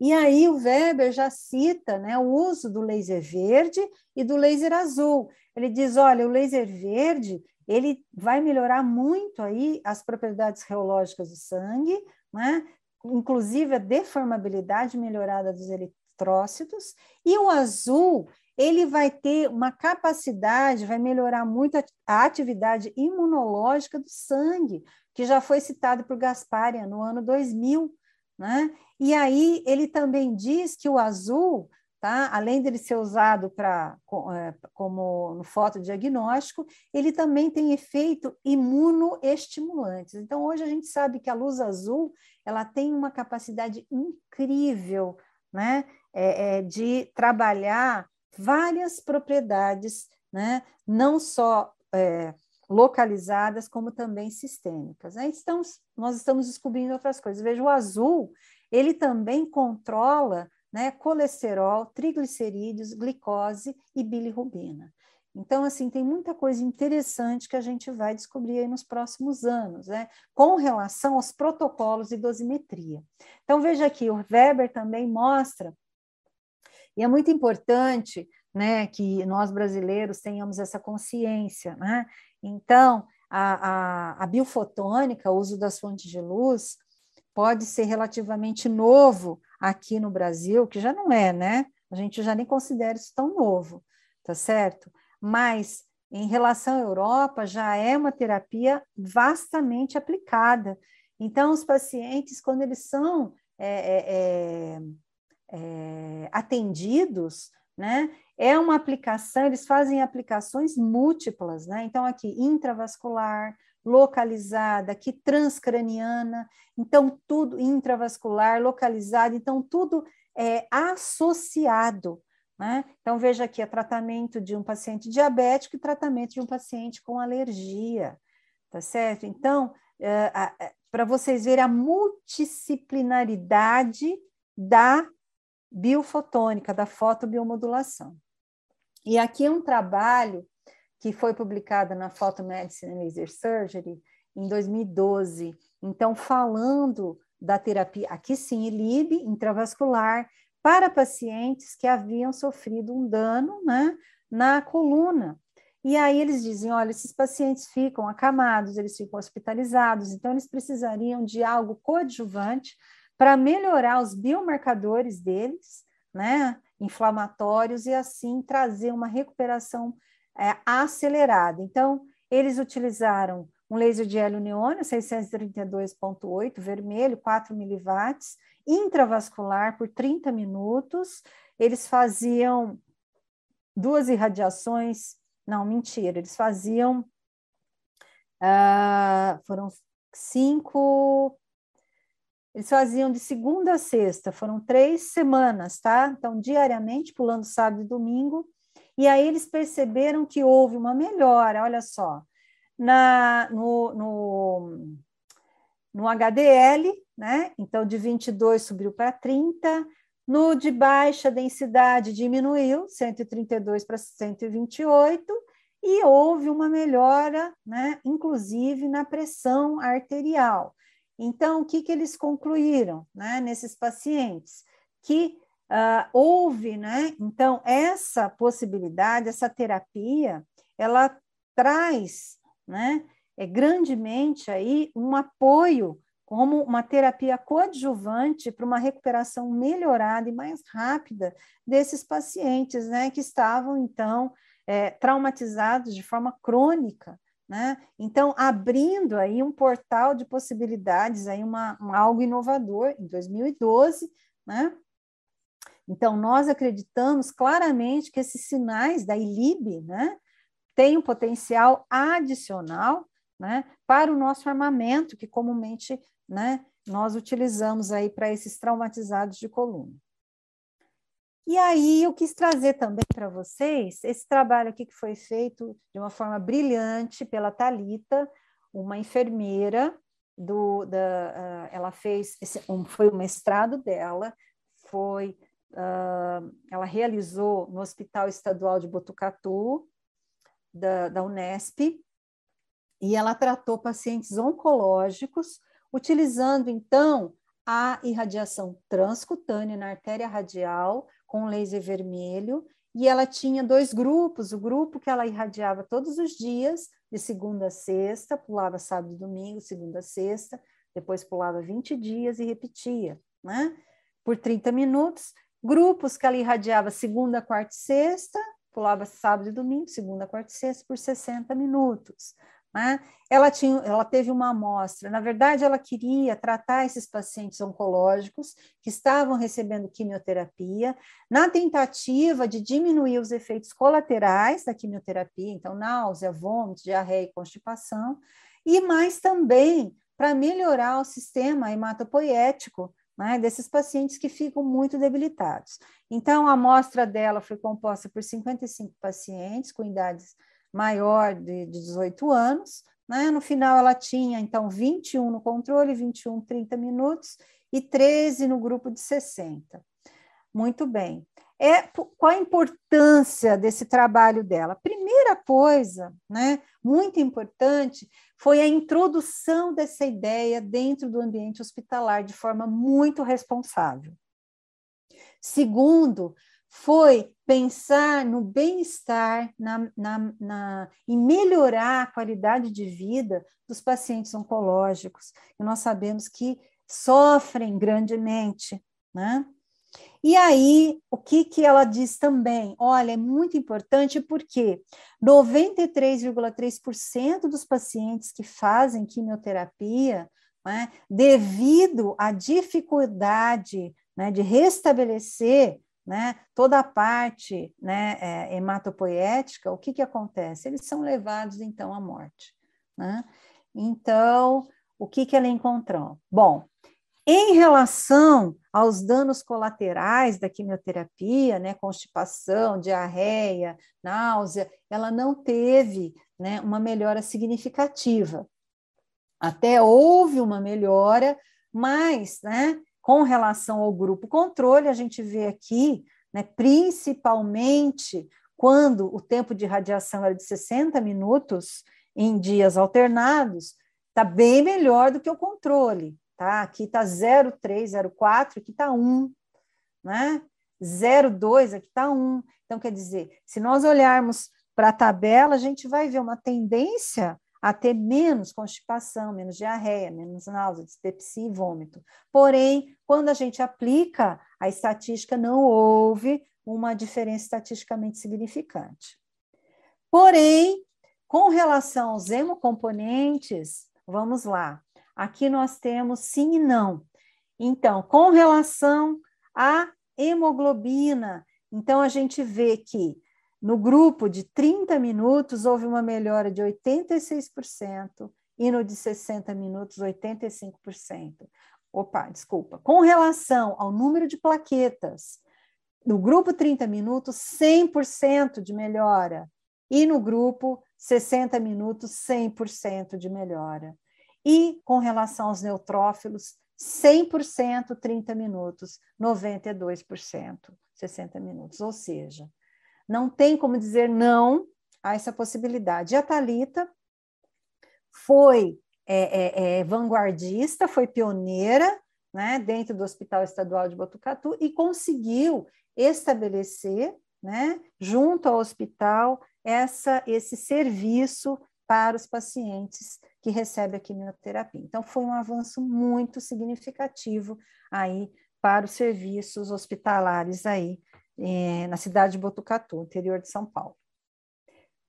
E aí o Weber já cita né, o uso do laser verde e do laser azul. Ele diz, olha, o laser verde ele vai melhorar muito aí as propriedades reológicas do sangue, né? inclusive a deformabilidade melhorada dos eritrócitos, e o azul, ele vai ter uma capacidade, vai melhorar muito a atividade imunológica do sangue, que já foi citado por Gasparian no ano 2000, né? E aí ele também diz que o azul Tá? Além dele ser usado para é, como no fotodiagnóstico, ele também tem efeito imunoestimulante. Então, hoje a gente sabe que a luz azul ela tem uma capacidade incrível né? É, é, de trabalhar várias propriedades, né? não só é, localizadas, como também sistêmicas. Né? Então, nós estamos descobrindo outras coisas. Veja, o azul, ele também controla né, colesterol, triglicerídeos, glicose e bilirrubina. Então, assim, tem muita coisa interessante que a gente vai descobrir nos próximos anos, né, com relação aos protocolos de dosimetria. Então, veja aqui, o Weber também mostra, e é muito importante, né, que nós brasileiros tenhamos essa consciência, né? Então, a, a, a biofotônica, o uso das fontes de luz, pode ser relativamente novo aqui no Brasil, que já não é, né? A gente já nem considera isso tão novo, tá certo? Mas em relação à Europa, já é uma terapia vastamente aplicada. Então, os pacientes, quando eles são é, é, é, é atendidos, né, é uma aplicação, eles fazem aplicações múltiplas, né? Então, aqui, intravascular, localizada, aqui transcraniana, então tudo intravascular, localizado, então tudo é associado. Né? Então, veja aqui, é tratamento de um paciente diabético e tratamento de um paciente com alergia, tá certo? Então, é, é, para vocês verem a multidisciplinaridade da biofotônica, da fotobiomodulação. E aqui é um trabalho que foi publicada na Photomedicine and Laser Surgery em 2012. Então, falando da terapia, aqui sim, LIB intravascular, para pacientes que haviam sofrido um dano né, na coluna. E aí eles dizem: olha, esses pacientes ficam acamados, eles ficam hospitalizados, então eles precisariam de algo coadjuvante para melhorar os biomarcadores deles, né, inflamatórios, e assim trazer uma recuperação é, acelerada. Então, eles utilizaram um laser de hélio neônio 632.8 vermelho, 4 miliwatts, intravascular por 30 minutos. Eles faziam duas irradiações, não, mentira, eles faziam, uh, foram cinco, eles faziam de segunda a sexta, foram três semanas, tá? Então, diariamente, pulando sábado e domingo, e aí eles perceberam que houve uma melhora, olha só, na, no, no, no HDL, né? Então, de 22 subiu para 30, no de baixa densidade diminuiu, 132 para 128, e houve uma melhora, né, inclusive na pressão arterial. Então, o que, que eles concluíram né, nesses pacientes? Que Uh, houve, né? Então, essa possibilidade, essa terapia, ela traz, né? É grandemente aí um apoio como uma terapia coadjuvante para uma recuperação melhorada e mais rápida desses pacientes, né? Que estavam, então, é, traumatizados de forma crônica, né? Então, abrindo aí um portal de possibilidades, aí uma, um algo inovador em 2012, né? Então, nós acreditamos claramente que esses sinais da ILIB, né, têm um potencial adicional, né, para o nosso armamento, que comumente, né, nós utilizamos aí para esses traumatizados de coluna. E aí eu quis trazer também para vocês esse trabalho aqui que foi feito de uma forma brilhante pela Talita, uma enfermeira do, da, uh, ela fez esse, um, foi o mestrado dela, foi uh, ela realizou no Hospital Estadual de Botucatu da, da Unesp e ela tratou pacientes oncológicos utilizando então a irradiação transcutânea na artéria radial com laser vermelho, e ela tinha dois grupos, o grupo que ela irradiava todos os dias, de segunda a sexta, pulava sábado e domingo, segunda a sexta, depois pulava 20 dias e repetia, né? Por 30 minutos. Grupos que ela irradiava segunda, quarta e sexta, pulava sábado e domingo, segunda, quarta e sexta, por 60 minutos. Né? Ela, tinha, ela teve uma amostra, na verdade, ela queria tratar esses pacientes oncológicos que estavam recebendo quimioterapia, na tentativa de diminuir os efeitos colaterais da quimioterapia, então, náusea, vômito, diarreia e constipação, e mais também para melhorar o sistema hematopoético né, desses pacientes que ficam muito debilitados. Então, a amostra dela foi composta por 55 pacientes com idades maior de, de 18 anos. Né? No final, ela tinha, então, 21 no controle, 21, 30 minutos, e 13 no grupo de 60. Muito bem. É, qual a importância desse trabalho dela? Primeira coisa, né, muito importante, foi a introdução dessa ideia dentro do ambiente hospitalar de forma muito responsável. Segundo, foi pensar no bem-estar na, na, na, melhorar a qualidade de vida dos pacientes oncológicos. Nós sabemos que sofrem grandemente, né? E aí, o que, que ela diz também? Olha, é muito importante porque 93,3% dos pacientes que fazem quimioterapia, né, devido à dificuldade né, de restabelecer né, toda a parte né, é, hematopoética, o que, que acontece? Eles são levados, então, à morte. Né? Então, o que, que ela encontrou? Bom, em relação aos danos colaterais da quimioterapia, né, constipação, diarreia, náusea, ela não teve né, uma melhora significativa. Até houve uma melhora, mas né, com relação ao grupo controle, a gente vê aqui, né, principalmente quando o tempo de radiação era de 60 minutos em dias alternados, está bem melhor do que o controle. Tá? Aqui está 0,3, 0,4, aqui está 1, né? 0,2, aqui está 1. Então, quer dizer, se nós olharmos para a tabela, a gente vai ver uma tendência a ter menos constipação, menos diarreia, menos náusea, dispepsia e vômito. Porém, quando a gente aplica a estatística, não houve uma diferença estatisticamente significante. Porém, com relação aos hemocomponentes, vamos lá. Aqui nós temos sim e não. Então, com relação à hemoglobina, então a gente vê que no grupo de 30 minutos, houve uma melhora de 86% e no de 60 minutos, 85%. Opa, desculpa. Com relação ao número de plaquetas, no grupo 30 minutos, 100% de melhora. E no grupo 60 minutos, 100% de melhora. E com relação aos neutrófilos, 100% 30 minutos, 92% 60 minutos. Ou seja, não tem como dizer não a essa possibilidade. E a Talita foi é, é, é, vanguardista, foi pioneira né, dentro do Hospital Estadual de Botucatu e conseguiu estabelecer, né, junto ao hospital, essa, esse serviço para os pacientes que recebem a quimioterapia. Então, foi um avanço muito significativo aí para os serviços hospitalares aí é, na cidade de Botucatu, interior de São Paulo.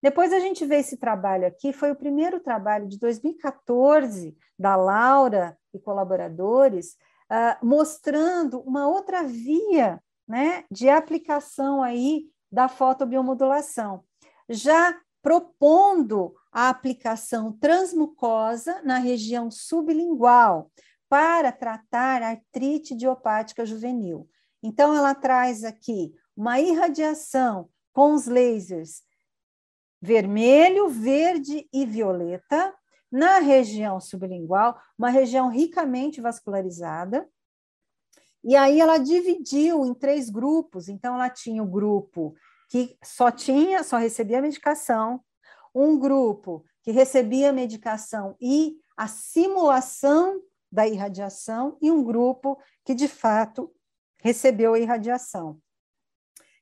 Depois a gente vê esse trabalho aqui, foi o primeiro trabalho de 2014 da Laura e colaboradores, uh, mostrando uma outra via né, de aplicação aí da fotobiomodulação, já propondo a aplicação transmucosa na região sublingual para tratar artrite idiopática juvenil. Então, ela traz aqui uma irradiação com os lasers vermelho, verde e violeta na região sublingual, uma região ricamente vascularizada. E aí ela dividiu em três grupos. Então, ela tinha o grupo que só tinha, só recebia medicação, um grupo que recebia medicação e a simulação da irradiação, e um grupo que de fato recebeu a irradiação.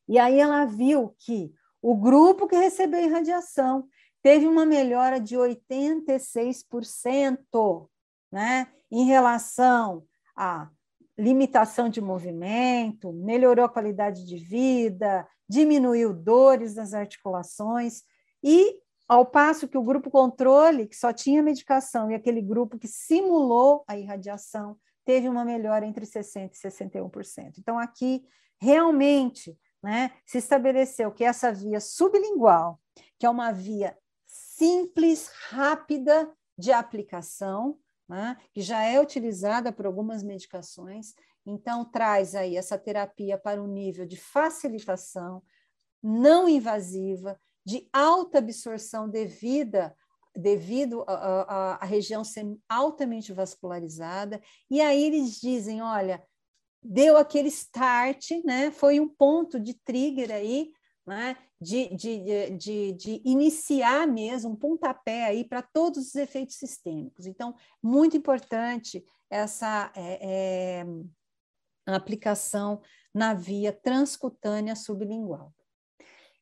E aí ela viu que o grupo que recebeu a irradiação teve uma melhora de 86%, né, em relação à limitação de movimento, melhorou a qualidade de vida, diminuiu dores nas articulações e ao passo que o grupo controle, que só tinha medicação, e aquele grupo que simulou a irradiação, teve uma melhora entre 60% e 61%. Então, aqui, realmente, né, se estabeleceu que essa via sublingual, que é uma via simples, rápida de aplicação, né, que já é utilizada por algumas medicações, então traz aí essa terapia para um nível de facilitação não invasiva, de alta absorção devida devido à região ser altamente vascularizada. E aí eles dizem, olha, deu aquele start, né? Foi um ponto de trigger aí, né? De, de, de, de iniciar mesmo um pontapé aí para todos os efeitos sistêmicos. Então, muito importante essa é, é, aplicação na via transcutânea sublingual.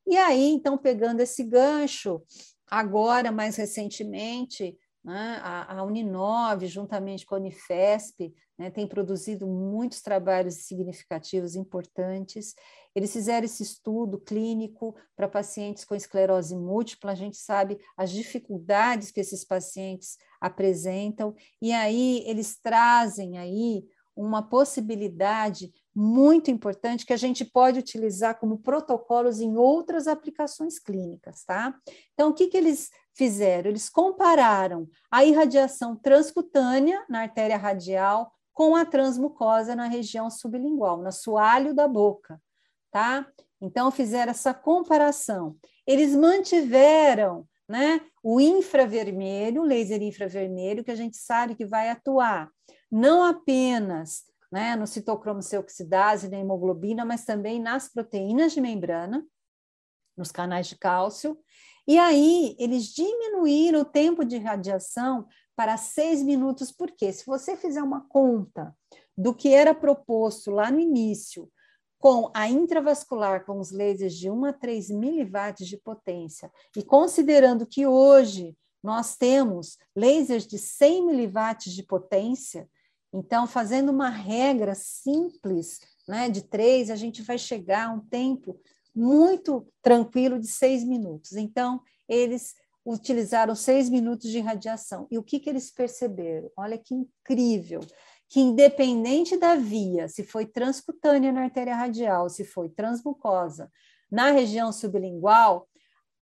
E aí, então, pegando esse gancho, agora, mais recentemente, né, a, a Uninove, juntamente com a Unifesp, né, tem produzido muitos trabalhos significativos, importantes. Eles fizeram esse estudo clínico para pacientes com esclerose múltipla. A gente sabe as dificuldades que esses pacientes apresentam, e aí eles trazem aí uma possibilidade muito importante que a gente pode utilizar como protocolos em outras aplicações clínicas, tá? Então, o que, que eles fizeram? Eles compararam a irradiação transcutânea na artéria radial com a transmucosa na região sublingual, no assoalho da boca, tá? Então, fizeram essa comparação. Eles mantiveram né, o infravermelho, o laser infravermelho, que a gente sabe que vai atuar não apenas né, no citocromo C oxidase, na hemoglobina, mas também nas proteínas de membrana, nos canais de cálcio. E aí, eles diminuíram o tempo de radiação para seis minutos, porque se você fizer uma conta do que era proposto lá no início, com a intravascular, com os lasers de 1 a 3 miliwatts de potência, e considerando que hoje nós temos lasers de 100 miliwatts de potência, então, fazendo uma regra simples, né, de três, a gente vai chegar a um tempo muito tranquilo de seis minutos. Então, eles utilizaram seis minutos de radiação. E o que, que eles perceberam? Olha que incrível! Que independente da via, se foi transcutânea na artéria radial, se foi transmucosa, na região sublingual,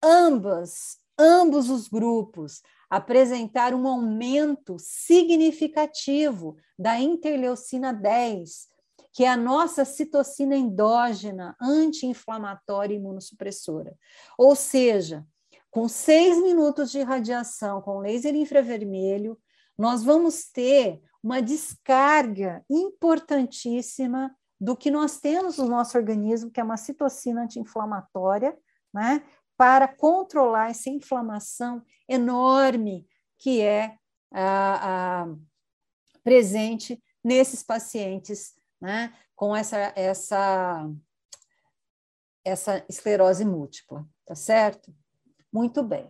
ambas, ambos os grupos apresentar um aumento significativo da interleucina 10, que é a nossa citocina endógena anti-inflamatória e imunossupressora. Ou seja, com seis minutos de radiação com laser infravermelho, nós vamos ter uma descarga importantíssima do que nós temos no nosso organismo, que é uma citocina anti-inflamatória, né? Para controlar essa inflamação enorme que é a, a, presente nesses pacientes né, com essa, essa, essa esclerose múltipla, tá certo? Muito bem.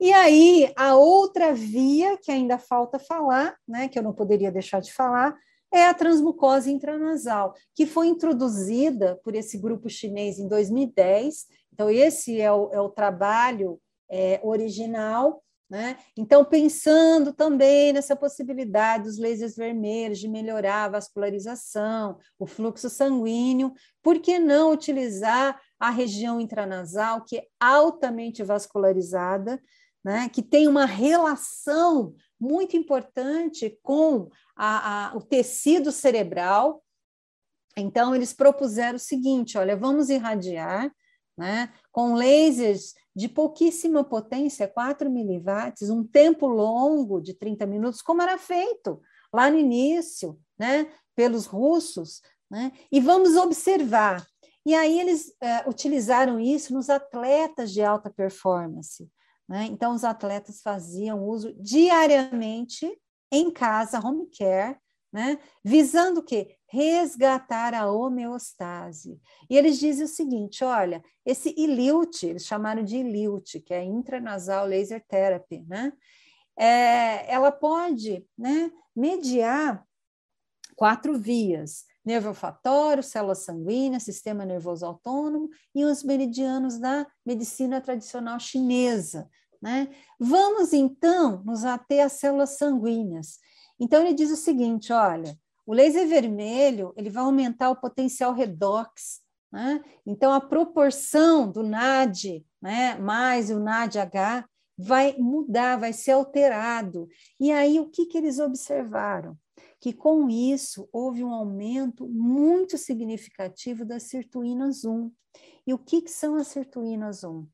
E aí, a outra via que ainda falta falar, né, que eu não poderia deixar de falar, é a transmucose intranasal, que foi introduzida por esse grupo chinês em 2010 então, esse é o, é o trabalho é, original, né? Então, pensando também nessa possibilidade dos lasers vermelhos de melhorar a vascularização, o fluxo sanguíneo, por que não utilizar a região intranasal, que é altamente vascularizada, né? que tem uma relação muito importante com a, a, o tecido cerebral. Então, eles propuseram o seguinte: olha, vamos irradiar né, com lasers de pouquíssima potência, 4 miliwatts, um tempo longo de 30 minutos, como era feito lá no início, né, pelos russos, né, e vamos observar. E aí eles uh, utilizaram isso nos atletas de alta performance. Né? Então, os atletas faziam uso diariamente em casa, home care, né? visando o quê? Resgatar a homeostase. E eles dizem o seguinte: olha, esse ILIUT, eles chamaram de ILIUT, que é intranasal laser therapy, né? É, ela pode né, mediar quatro vias: nervo olfatório, célula sanguínea, sistema nervoso autônomo e os meridianos da medicina tradicional chinesa. Né? Vamos então nos ater às células sanguíneas. Então, ele diz o seguinte: olha, o laser vermelho ele vai aumentar o potencial redox. Né? Então, a proporção do NAD né, mais o NADH vai mudar, vai ser alterado. E aí, o que, que eles observaram? Que com isso houve um aumento muito significativo das sirtuínas 1. E o que, que são as sirtuínas 1?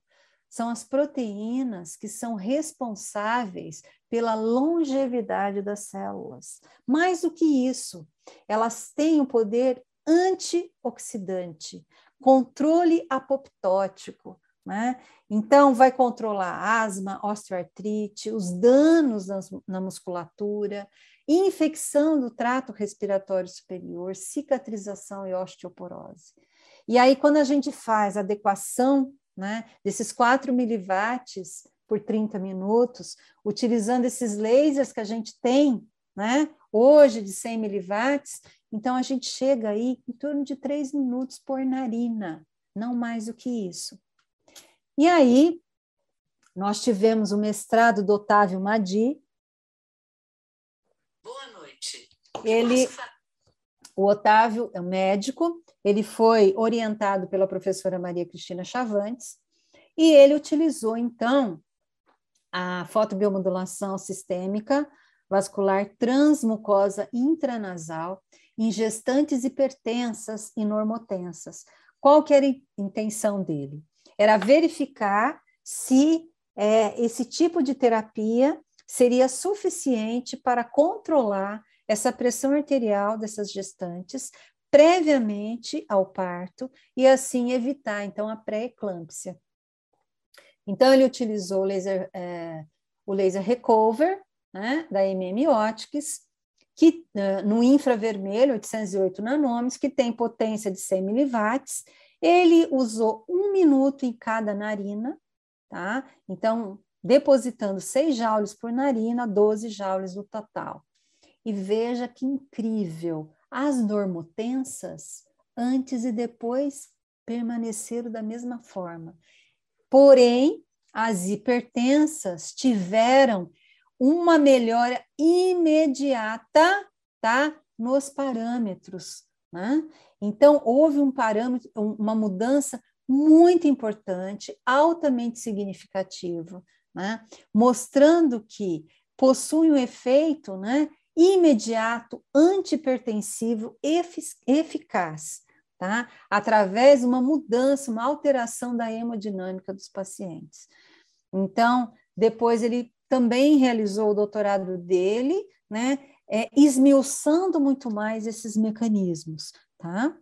são as proteínas que são responsáveis pela longevidade das células. Mais do que isso, elas têm o poder antioxidante, controle apoptótico, né? Então, vai controlar asma, osteoartrite, os danos na musculatura, infecção do trato respiratório superior, cicatrização e osteoporose. E aí, quando a gente faz adequação né, desses 4 miliwatts por 30 minutos, utilizando esses lasers que a gente tem, né, hoje de 100 miliwatts, então a gente chega aí em torno de 3 minutos por narina, não mais do que isso. E aí, nós tivemos o mestrado do Otávio Madi. Boa noite. Ele, o Otávio é um médico, ele foi orientado pela professora Maria Cristina Chavantes e ele utilizou, então, a fotobiomodulação sistêmica vascular transmucosa intranasal em gestantes hipertensas e normotensas. Qual que era a intenção dele? Era verificar se é, esse tipo de terapia seria suficiente para controlar essa pressão arterial dessas gestantes previamente ao parto e assim evitar então a pré-eclâmpsia. Então ele utilizou o laser, é, o laser recover né, da MM Optics, que uh, no infravermelho 808 nanômetros, que tem potência de 100 miliwatts, ele usou um minuto em cada narina, tá? Então depositando 6 joules por narina, 12 joules no total. E veja que incrível, as normotensas, antes e depois, permaneceram da mesma forma. Porém, as hipertensas tiveram uma melhora imediata, tá? Nos parâmetros, né? Então, houve um parâmetro, uma mudança muito importante, altamente significativa, né? mostrando que possui um efeito né, imediato, antipertensivo, eficaz, tá? Através de uma mudança, uma alteração da hemodinâmica dos pacientes. Então, depois ele também realizou o doutorado dele, né? É, esmiuçando muito mais esses mecanismos, tá?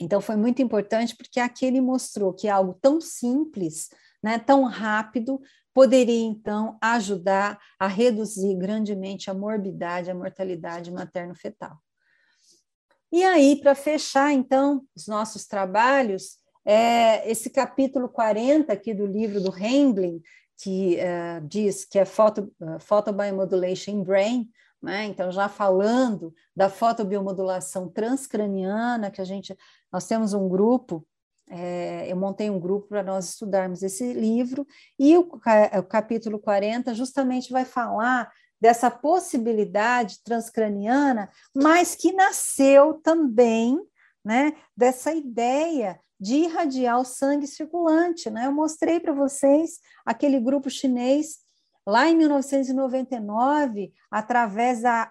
Então, foi muito importante porque aqui ele mostrou que algo tão simples, né, tão rápido, poderia então ajudar a reduzir grandemente a morbidade, a mortalidade materno-fetal. E aí, para fechar então os nossos trabalhos, é esse capítulo 40 aqui do livro do Hembling, que uh, diz que é photo, uh, Photobiomodulation in Brain, né? então já falando da fotobiomodulação transcraniana, que a gente, nós temos um grupo é, eu montei um grupo para nós estudarmos esse livro, e o, o capítulo 40 justamente vai falar dessa possibilidade transcraniana, mas que nasceu também né, dessa ideia de irradiar o sangue circulante. Né? Eu mostrei para vocês aquele grupo chinês lá em 1999, através da,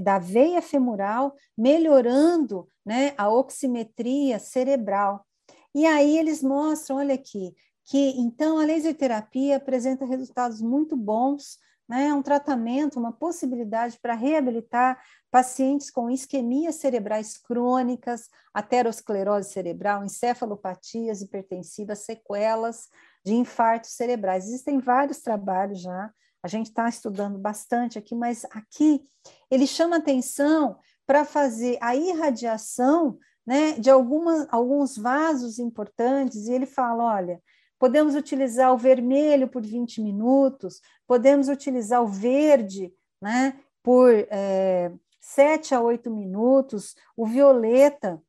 da veia femoral, melhorando né, a oximetria cerebral. E aí eles mostram, olha aqui, que então a laser terapia apresenta resultados muito bons né, um tratamento, uma possibilidade para reabilitar pacientes com isquemias cerebrais crônicas, aterosclerose cerebral, encefalopatias hipertensivas, sequelas de infartos cerebrais. Existem vários trabalhos já, a gente está estudando bastante aqui, mas aqui ele chama atenção para fazer a irradiação né, de alguma, alguns vasos importantes, e ele fala: olha, podemos utilizar o vermelho por 20 minutos, podemos utilizar o verde né, por é, 7 a 8 minutos, o violeta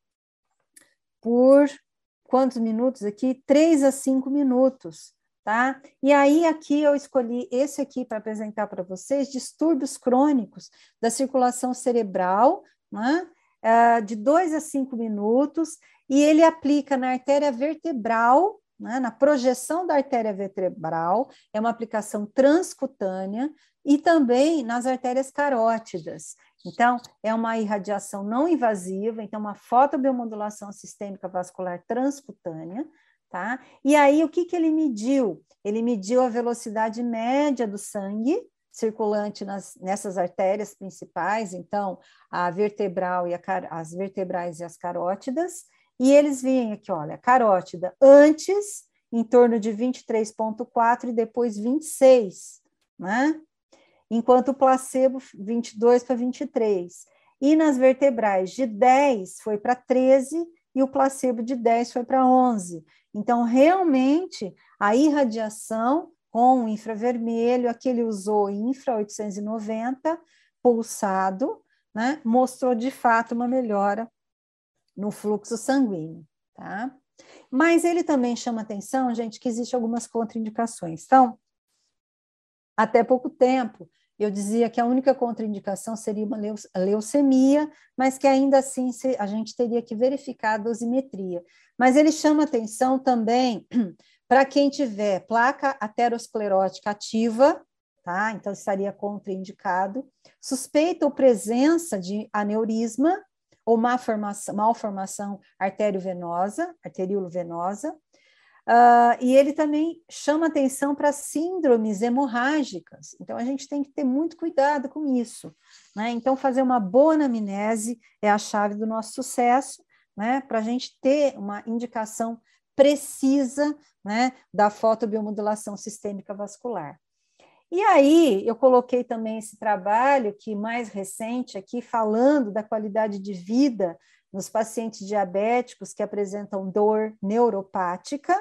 por quantos minutos aqui? 3 a 5 minutos, tá? E aí aqui eu escolhi esse aqui para apresentar para vocês, distúrbios crônicos da circulação cerebral, né? Uh, de 2 a 5 minutos, e ele aplica na artéria vertebral né, na projeção da artéria vertebral, é uma aplicação transcutânea, e também nas artérias carótidas. Então, é uma irradiação não invasiva, então, uma fotobiomodulação sistêmica vascular transcutânea, tá? E aí, o que, que ele mediu? Ele mediu a velocidade média do sangue circulante nas, nessas artérias principais, então, a vertebral e a, as vertebrais e as carótidas, e eles veem aqui, olha, carótida antes em torno de 23,4 e depois 26, né? Enquanto o placebo 22 para 23. E nas vertebrais de 10 foi para 13 e o placebo de 10 foi para 11. Então, realmente, a irradiação com infravermelho, aquele usou infra 890 pulsado, né, mostrou de fato uma melhora no fluxo sanguíneo, tá? Mas ele também chama atenção, gente, que existe algumas contraindicações. Então, até pouco tempo, eu dizia que a única contraindicação seria uma leucemia, mas que ainda assim a gente teria que verificar a dosimetria. Mas ele chama atenção também para quem tiver placa aterosclerótica ativa, tá? Então estaria contraindicado, suspeita ou presença de aneurisma ou malformação, malformação arteriovenosa, arteriolo-venosa, Uh, e ele também chama atenção para síndromes hemorrágicas. Então, a gente tem que ter muito cuidado com isso. Né? Então, fazer uma boa anamnese é a chave do nosso sucesso, né? para a gente ter uma indicação precisa né, da fotobiomodulação sistêmica vascular. E aí, eu coloquei também esse trabalho, que mais recente aqui, falando da qualidade de vida nos pacientes diabéticos que apresentam dor neuropática,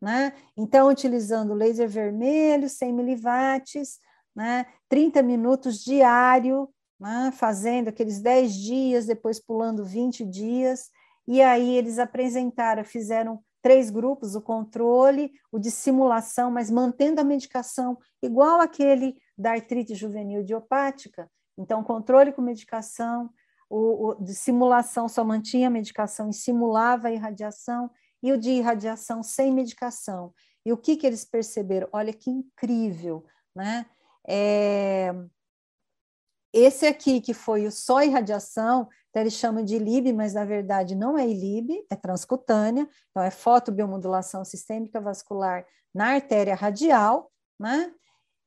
né? Então, utilizando laser vermelho, 100 miliwatts, né? 30 minutos diário, né? fazendo aqueles 10 dias, depois pulando 20 dias, e aí eles apresentaram, fizeram três grupos, o controle, o de simulação, mas mantendo a medicação igual aquele da artrite juvenil idiopática. Então, controle com medicação, o, o de simulação só mantinha a medicação e simulava a irradiação, e o de irradiação sem medicação. E o que, que eles perceberam? Olha que incrível, né? É... Esse aqui, que foi o só irradiação, então, eles chamam de ILIB, mas na verdade não é ILIB, é transcutânea, então é fotobiomodulação sistêmica vascular na artéria radial, né?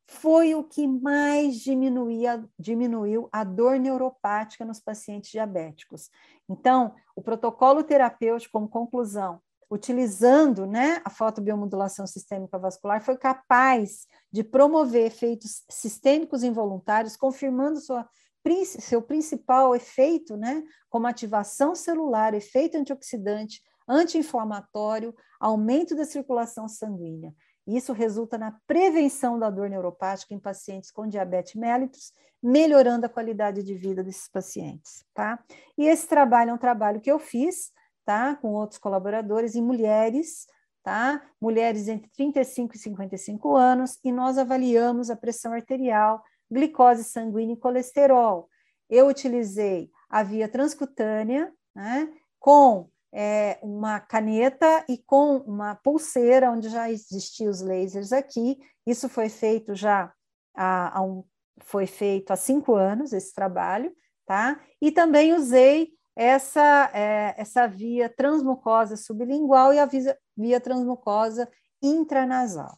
Foi o que mais diminuía, diminuiu a dor neuropática nos pacientes diabéticos. Então, o protocolo terapêutico, como conclusão, utilizando né, a fotobiomodulação sistêmica vascular, foi capaz de promover efeitos sistêmicos involuntários, confirmando sua seu principal efeito, né, como ativação celular, efeito antioxidante, anti-inflamatório, aumento da circulação sanguínea. Isso resulta na prevenção da dor neuropática em pacientes com diabetes mellitus, melhorando a qualidade de vida desses pacientes, tá? E esse trabalho é um trabalho que eu fiz, tá? Com outros colaboradores, em mulheres, tá? Mulheres entre 35 e 55 anos, e nós avaliamos a pressão arterial, glicose sanguínea e colesterol. Eu utilizei a via transcutânea, né? Com é, uma caneta e com uma pulseira, onde já existiam os lasers aqui. Isso foi feito já há, há um, foi feito há cinco anos, esse trabalho, tá? E também usei essa, é, essa via transmucosa sublingual e a via, via transmucosa intranasal.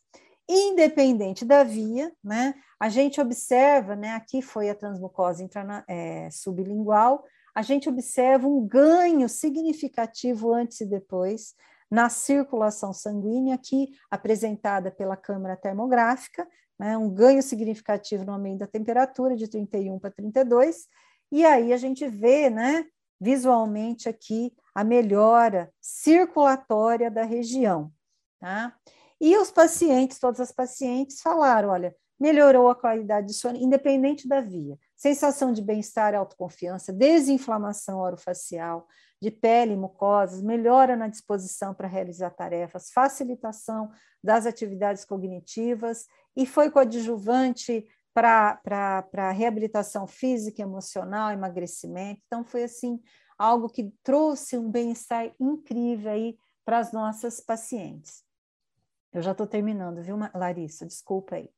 Independente da via, né, a gente observa, né, aqui foi a transmucosa intrana, é, sublingual, a gente observa um ganho significativo antes e depois na circulação sanguínea, aqui apresentada pela câmara termográfica, né, um ganho significativo no aumento da temperatura de 31 para 32, e aí a gente vê, né, visualmente aqui a melhora circulatória da região, tá? E os pacientes, todas as pacientes falaram, olha, melhorou a qualidade de sono, independente da via. Sensação de bem-estar, autoconfiança, desinflamação orofacial, de pele e mucosas, melhora na disposição para realizar tarefas, facilitação das atividades cognitivas e foi coadjuvante para reabilitação física, emocional, emagrecimento. Então, foi assim, algo que trouxe um bem-estar incrível aí para as nossas pacientes. Eu já estou terminando, viu, Larissa? Desculpa aí.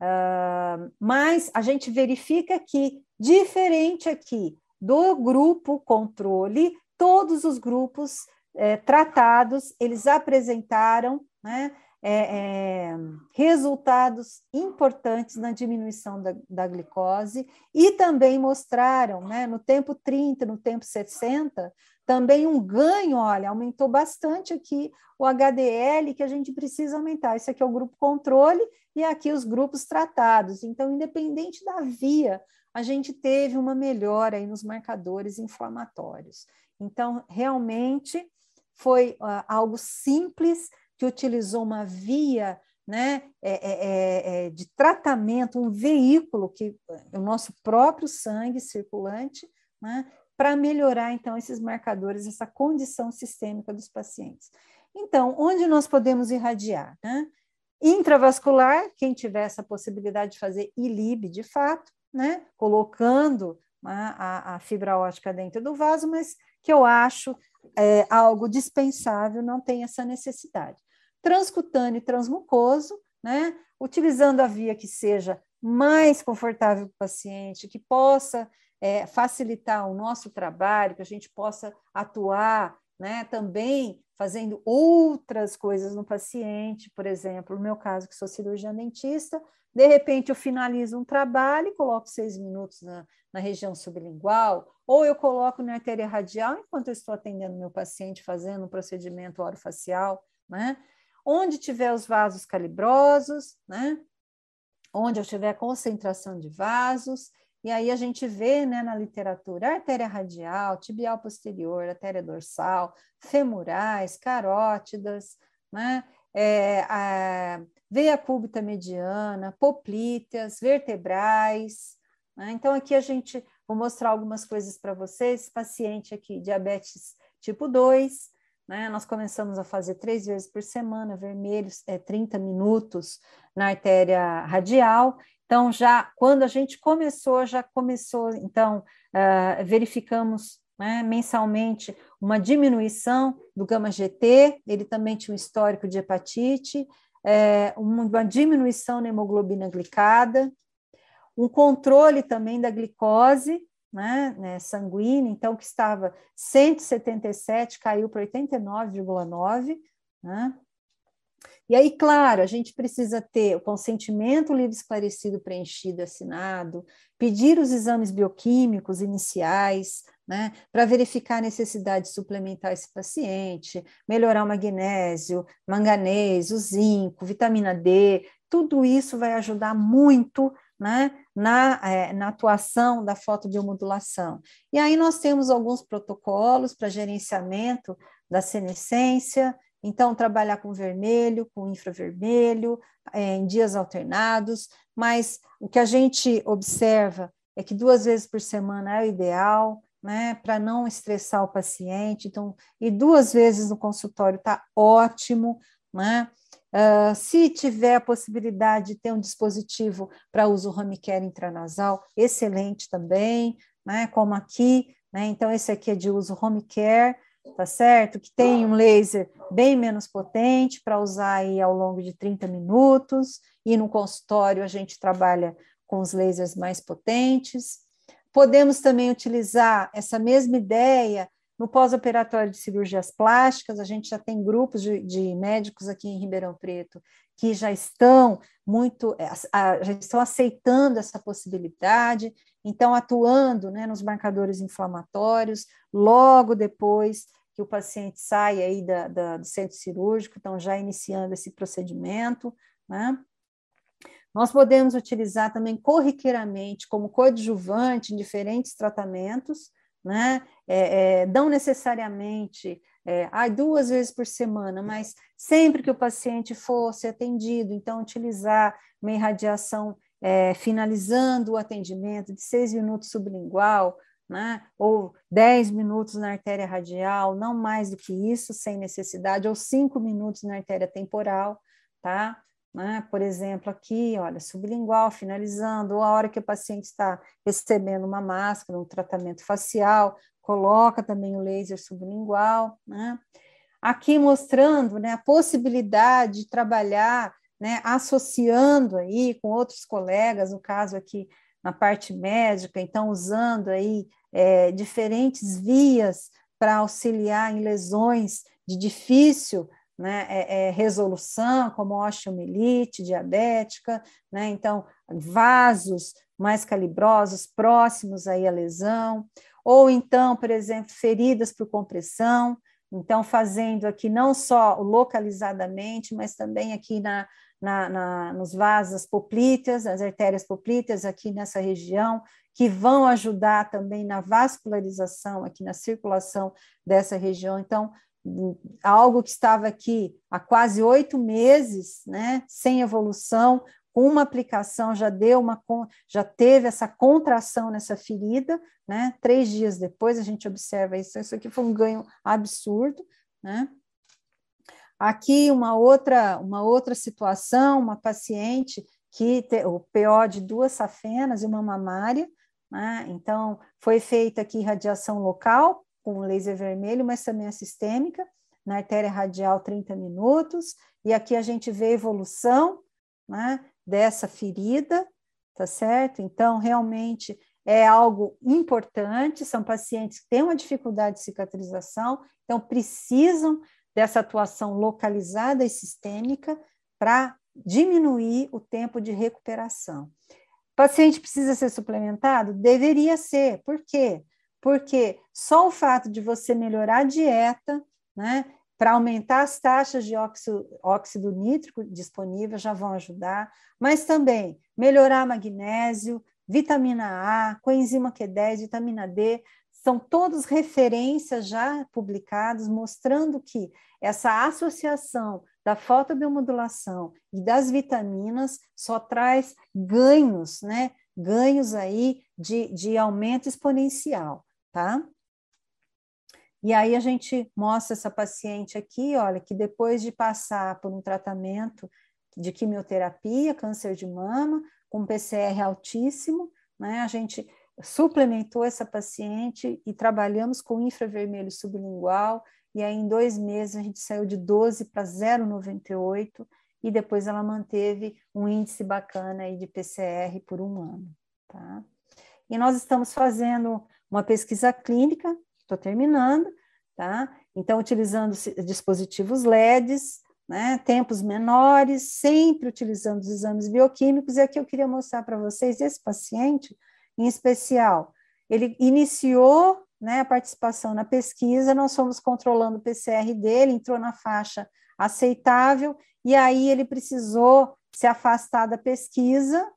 Uh, mas a gente verifica que, diferente aqui do grupo controle, todos os grupos é, tratados, eles apresentaram né, é, é, resultados importantes na diminuição da, da, glicose e também mostraram, né, no tempo 30, no tempo 60, também um ganho, olha, aumentou bastante aqui o HDL, que a gente precisa aumentar. Esse aqui é o grupo controle e aqui os grupos tratados. Então, independente da via, a gente teve uma melhora aí nos marcadores inflamatórios. Então, realmente foi uh, algo simples, que utilizou uma via né, é, é, é, é, de tratamento, um veículo que o nosso próprio sangue circulante, né, para melhorar então esses marcadores, essa condição sistêmica dos pacientes. Então, onde nós podemos irradiar? Né? Intravascular, quem tiver essa possibilidade de fazer ILIB de fato, né, colocando né, a, a fibra ótica dentro do vaso, mas que eu acho é, algo dispensável, não tem essa necessidade transcutâneo e transmucoso, né? utilizando a via que seja mais confortável para o paciente, que possa é, facilitar o nosso trabalho, que a gente possa atuar né, também fazendo outras coisas no paciente, por exemplo, no meu caso, que sou cirurgiã dentista, de repente eu finalizo um trabalho e coloco seis minutos na, na região sublingual, ou eu coloco na artéria radial enquanto eu estou atendendo meu paciente, fazendo um procedimento orofacial, né? Onde tiver os vasos calibrosos, né? onde eu tiver concentração de vasos, e aí a gente vê né, na literatura artéria radial, tibial posterior, artéria dorsal, femurais, carótidas, né? É, a veia cúbita mediana, poplíteas, vertebrais. Né? Então, aqui a gente vou mostrar algumas coisas para vocês. Paciente aqui, diabetes tipo 2, né? Nós começamos a fazer três vezes por semana, vermelhos, é, 30 minutos na artéria radial. Então, já quando a gente começou, já começou, então, uh, verificamos né, mensalmente uma diminuição do gama-GT, ele também tinha um histórico de hepatite, é, uma diminuição na hemoglobina glicada, um controle também da glicose, né, né, sanguínea, então que estava 177 caiu para 89,9, né? E aí, claro, a gente precisa ter o consentimento livre, esclarecido, preenchido, assinado, pedir os exames bioquímicos iniciais, né, para verificar a necessidade de suplementar esse paciente, melhorar o magnésio, manganês, o zinco, vitamina D, tudo isso vai ajudar muito né, na, é, na atuação da fotodiomodulação. E aí nós temos alguns protocolos para gerenciamento da senescência, então trabalhar com vermelho, com infravermelho, é, em dias alternados, mas o que a gente observa é que duas vezes por semana é o ideal, né, para não estressar o paciente. Então, e duas vezes no consultório está ótimo, né? Uh, se tiver a possibilidade de ter um dispositivo para uso home care intranasal, excelente também, né? Como aqui, né? Então, esse aqui é de uso home care, tá certo? Que tem um laser bem menos potente para usar aí ao longo de 30 minutos, e no consultório a gente trabalha com os lasers mais potentes. Podemos também utilizar essa mesma ideia no pós-operatório de cirurgias plásticas, a gente já tem grupos de, de, médicos aqui em Ribeirão Preto que já estão muito, é, já estão aceitando essa possibilidade, então atuando né, nos marcadores inflamatórios, logo depois que o paciente sai aí da, da, do centro cirúrgico, então já iniciando esse procedimento, né? Nós podemos utilizar também corriqueiramente como coadjuvante em diferentes tratamentos, né? É, é, não necessariamente é, ah, duas vezes por semana, mas sempre que o paciente fosse atendido, então utilizar uma irradiação é, finalizando o atendimento de seis minutos sublingual, né? ou dez minutos na artéria radial, não mais do que isso, sem necessidade, ou cinco minutos na artéria temporal, tá? Né? Por exemplo, aqui, olha, sublingual, finalizando, ou a hora que o paciente está recebendo uma máscara, um tratamento facial, coloca também o laser sublingual, né? Aqui mostrando né, a possibilidade de trabalhar, né, associando aí com outros colegas, no caso aqui na parte médica, então usando aí é, diferentes vias para auxiliar em lesões de difícil né, é, é, resolução, como osteomielite diabética, né, então vasos mais calibrosos, próximos aí à lesão, ou então, por exemplo, feridas por compressão, então fazendo aqui não só localizadamente, mas também aqui na, na, na, nos vasos poplíteas, as artérias poplíteas aqui nessa região, que vão ajudar também na vascularização, aqui na circulação dessa região. Então, algo que estava aqui há quase oito meses, né, sem evolução, com uma aplicação já deu uma já teve essa contração nessa ferida, né? Três dias depois a gente observa isso. Isso aqui foi um ganho absurdo, né? Aqui uma outra uma outra situação, uma paciente que te, o PO de duas safenas e uma mamária, né? Então foi feita aqui radiação local com laser vermelho, mas também a sistêmica, na artéria radial 30 minutos, e aqui a gente vê a evolução né, dessa ferida, tá certo? Então, realmente é algo importante, são pacientes que têm uma dificuldade de cicatrização, então precisam dessa atuação localizada e sistêmica para diminuir o tempo de recuperação. O paciente precisa ser suplementado? Deveria ser. Por quê? Porque só o fato de você melhorar a dieta, né, para aumentar as taxas de óxido, óxido nítrico disponível já vão ajudar, mas também melhorar magnésio, vitamina A, coenzima Q10, vitamina D, são todos referências já publicadas mostrando que essa associação da fotobiomodulação e das vitaminas só traz ganhos, né? Ganhos aí de, de aumento exponencial tá? E aí a gente mostra essa paciente aqui, olha, que depois de passar por um tratamento de quimioterapia, câncer de mama, com PCR altíssimo, né, a gente suplementou essa paciente e trabalhamos com infravermelho sublingual, e aí em dois meses a gente saiu de 12 para 0,98, e depois ela manteve um índice bacana aí de PCR por um ano, tá? E nós estamos fazendo uma pesquisa clínica, estou terminando, tá? Então, utilizando dispositivos LEDs, né, tempos menores, sempre utilizando os exames bioquímicos, e aqui eu queria mostrar para vocês esse paciente, em especial, ele iniciou né, a participação na pesquisa, nós fomos controlando o PCR dele, entrou na faixa aceitável, e aí ele precisou se afastar da pesquisa,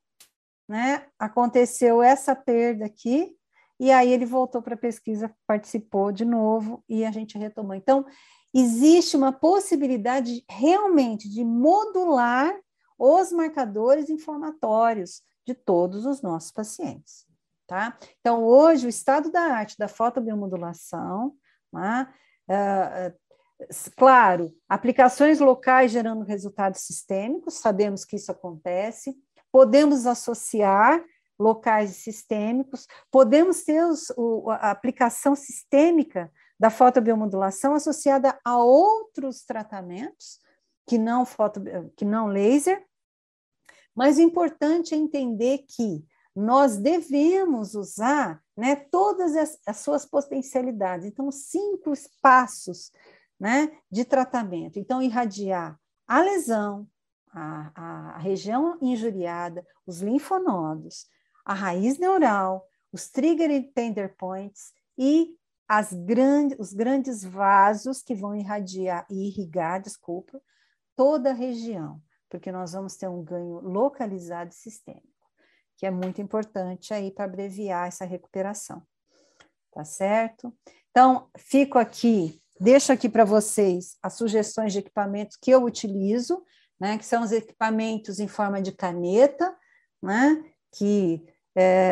né, aconteceu essa perda aqui, e aí ele voltou para a pesquisa, participou de novo e a gente retomou. Então, existe uma possibilidade realmente de modular os marcadores inflamatórios de todos os nossos pacientes, tá? Então, hoje, o estado da arte da fotobiomodulação, né, uh, claro, aplicações locais gerando resultados sistêmicos, sabemos que isso acontece, podemos associar locais sistêmicos, podemos ter os, o, a aplicação sistêmica da fotobiomodulação associada a outros tratamentos que não, foto, que não laser, mas o importante é entender que nós devemos usar né, todas as, as suas potencialidades. Então, cinco espaços né, de tratamento. Então, irradiar a lesão, a, a, região injuriada, os linfonodos, a raiz neural, os trigger tender points e as grandes, os grandes vasos que vão irradiar e irrigar, desculpa, toda a região, porque nós vamos ter um ganho localizado e sistêmico, que é muito importante aí para abreviar essa recuperação. Tá certo? Então, fico aqui Deixo aqui para vocês as sugestões de equipamentos que eu utilizo, né, que são os equipamentos em forma de caneta, né, que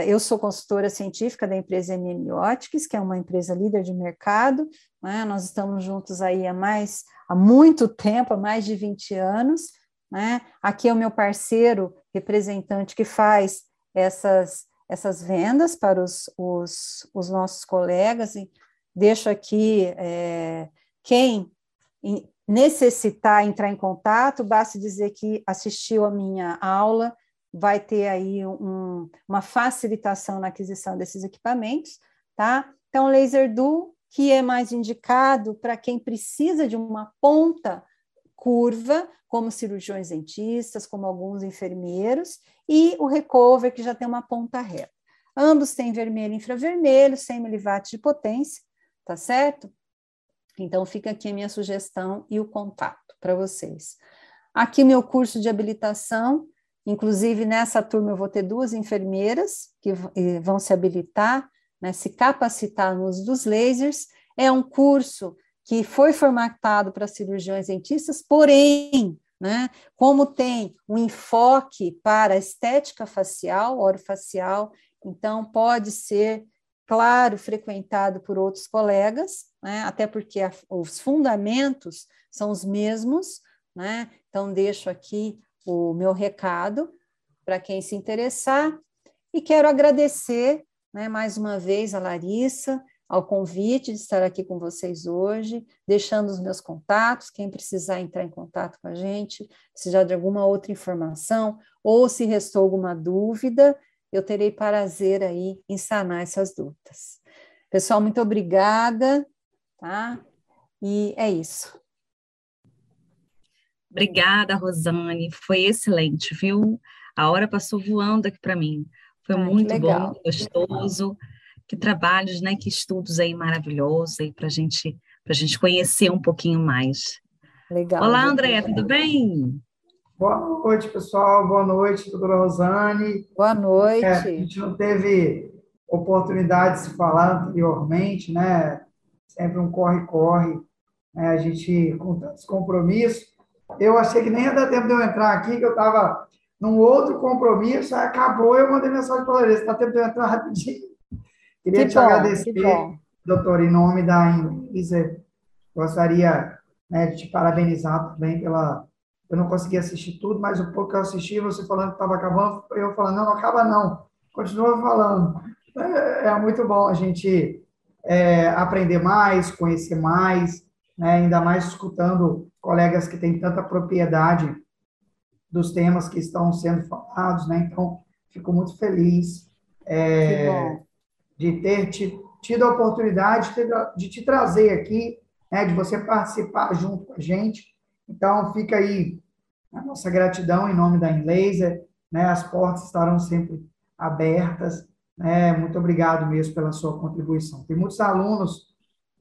eu sou consultora científica da empresa Emiliotics, que é uma empresa líder de mercado, né, nós estamos juntos aí há mais, há muito tempo, há mais de 20 anos, né, aqui é o meu parceiro representante que faz essas, essas vendas para os, os, os nossos colegas, e Deixo aqui é, quem necessitar entrar em contato, basta dizer que assistiu a minha aula, vai ter aí um, uma facilitação na aquisição desses equipamentos, tá? Então, laser dual, que é mais indicado para quem precisa de uma ponta curva, como cirurgiões dentistas, como alguns enfermeiros, e o recover, que já tem uma ponta reta. Ambos têm vermelho e infravermelho, 100 miliwatts de potência, tá certo? Então, fica aqui a minha sugestão e o contato para vocês. Aqui, meu curso de habilitação, inclusive nessa turma eu vou ter duas enfermeiras que vão se habilitar, né, se capacitar no uso dos lasers. É um curso que foi formatado para cirurgiões dentistas, porém, né, como tem um enfoque para estética facial, orofacial, então pode ser claro, frequentado por outros colegas, né, até porque a, os fundamentos são os mesmos, né, então deixo aqui o meu recado para quem se interessar, e quero agradecer né, mais uma vez a Larissa, ao convite de estar aqui com vocês hoje, deixando os meus contatos, quem precisar entrar em contato com a gente, precisar de alguma outra informação, ou se restou alguma dúvida, eu terei prazer aí em sanar essas dúvidas. Pessoal, muito obrigada, tá? E é isso. Obrigada, Rosane, foi excelente, viu? A hora passou voando aqui para mim. Foi ah, muito bom, gostoso. Que trabalhos, né? Que estudos aí maravilhosos aí para gente, a gente conhecer um pouquinho mais. Legal. Olá, Andréia, tudo bem? Boa noite, pessoal. Boa noite, doutora Rosane. Boa noite. É, a gente não teve oportunidade de se falar anteriormente, né? Sempre um corre-corre. Né? A gente com tantos compromissos. Eu achei que nem ia dar tempo de eu entrar aqui, que eu estava num outro compromisso, aí acabou, eu mandei mensagem para Larissa, está tempo de eu entrar rapidinho. Queria que te bom, agradecer, doutor, em nome da Inisa, gostaria né, de te parabenizar também pela eu não consegui assistir tudo, mas o pouco que eu assisti, você falando que estava acabando, eu falando, não, não acaba não, continua falando. É, é muito bom a gente é, aprender mais, conhecer mais, né, ainda mais escutando colegas que têm tanta propriedade dos temas que estão sendo falados, né? Então, fico muito feliz é, de ter te, tido a oportunidade de, de te trazer aqui, né, de você participar junto com a gente então, fica aí a nossa gratidão em nome da Inlaser, né? As portas estarão sempre abertas, né? Muito obrigado mesmo pela sua contribuição. Tem muitos alunos,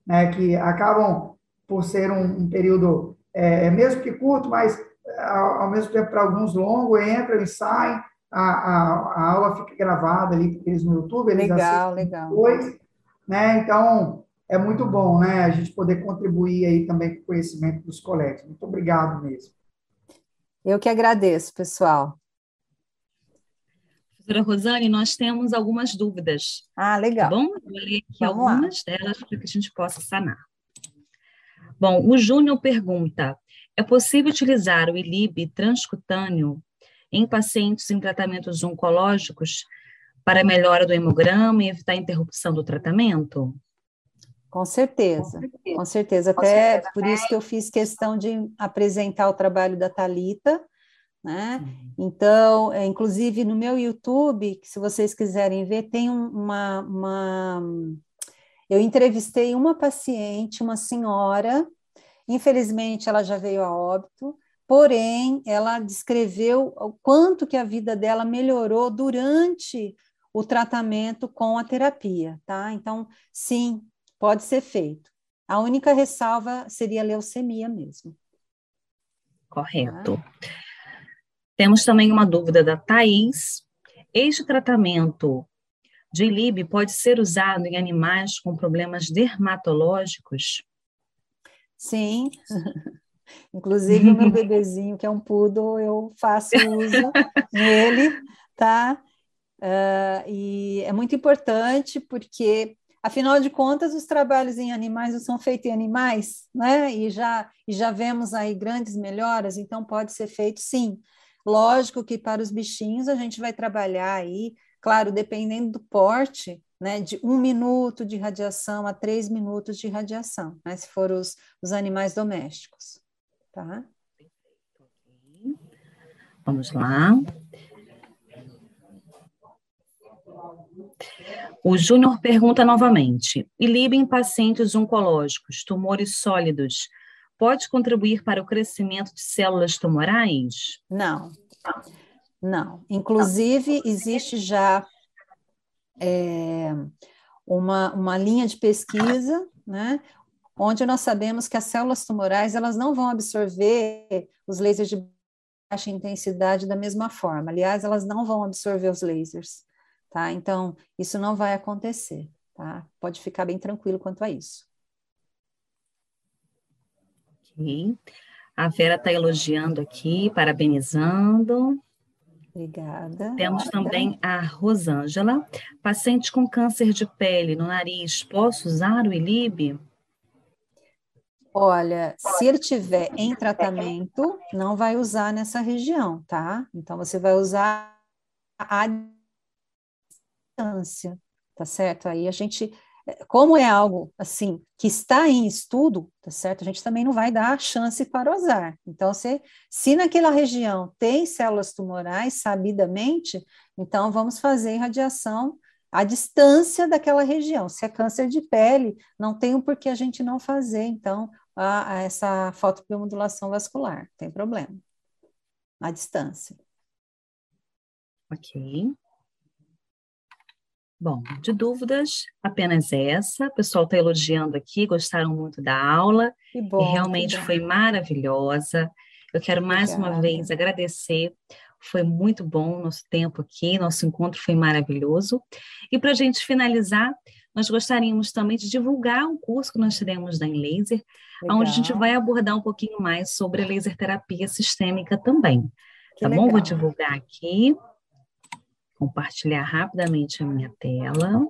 né, que acabam por ser um, um período, é, é mesmo que curto, mas ao, ao mesmo tempo para alguns longo, entram e saem, a, a, a, aula fica gravada ali para eles no YouTube, eles legal, legal. depois, né? Então, é muito bom, né? A gente poder contribuir aí também com o conhecimento dos colegas. Muito obrigado mesmo. Eu que agradeço, pessoal. Professora Rosane, nós temos algumas dúvidas. Ah, legal. Tá bom? Eu vou ler aqui Vamos algumas lá. delas para que a gente possa sanar. Bom, o Júnior pergunta: é possível utilizar o ILIB transcutâneo em pacientes em tratamentos oncológicos para melhora do hemograma e evitar a interrupção do tratamento? Com certeza, com certeza. Até por isso que eu fiz questão de apresentar o trabalho da Talita, né? Então, é, inclusive no meu YouTube, se vocês quiserem ver, tem uma, uma eu entrevistei uma paciente, uma senhora, infelizmente ela já veio a óbito, porém ela descreveu o quanto que a vida dela melhorou durante o tratamento com a terapia, tá? Então, sim, pode ser feito. A única ressalva seria a leucemia mesmo. Correto. Tá? Temos também uma dúvida da Thais. Este tratamento de LIB pode ser usado em animais com problemas dermatológicos? Sim. Inclusive o meu bebezinho, que é um poodle, eu faço uso nele, tá? Uh, e é muito importante porque, afinal de contas, os trabalhos em animais não são feitos em animais, né? E já, e já vemos aí grandes melhoras, então pode ser feito sim. Lógico que para os bichinhos a gente vai trabalhar aí, claro, dependendo do porte, né, de um minuto de radiação a três minutos de radiação, né, se for os, os animais domésticos, tá? Vamos lá. O Júnior pergunta novamente: ILIB em pacientes oncológicos, tumores sólidos, pode contribuir para o crescimento de células tumorais? Não, não. Inclusive, existe já é, uma, uma linha de pesquisa, né, onde nós sabemos que as células tumorais elas não vão absorver os lasers de baixa intensidade da mesma forma. Aliás, elas não vão absorver os lasers tá? Então, isso não vai acontecer, tá? Pode ficar bem tranquilo quanto a isso. Ok. A Vera está elogiando aqui, parabenizando. Obrigada. Temos também a Rosângela. Paciente com câncer de pele no nariz, posso usar o ILIB? Olha, se ele tiver em tratamento, não vai usar nessa região, tá? Então, você vai usar a distância, tá certo? Aí a gente, como é algo assim que está em estudo, tá certo? A gente também não vai dar chance para o azar. Então, se, se naquela região tem células tumorais, sabidamente, então vamos fazer irradiação à distância daquela região. Se é câncer de pele, não tem o um porquê a gente não fazer, então, a, a essa fotobiomodulação vascular, tem problema. À distância. Ok. Bom, de dúvidas, apenas essa. O pessoal está elogiando aqui, gostaram muito da aula. Que bom, e realmente foi maravilhosa. Eu quero mais Obrigada. uma vez agradecer. Foi muito bom o nosso tempo aqui, nosso encontro foi maravilhoso. E para a gente finalizar, nós gostaríamos também de divulgar um curso que nós teremos da Laser, Legal. onde a gente vai abordar um pouquinho mais sobre a laser terapia sistêmica também. Que tá legal. bom? Vou divulgar aqui compartilhar rapidamente a minha tela.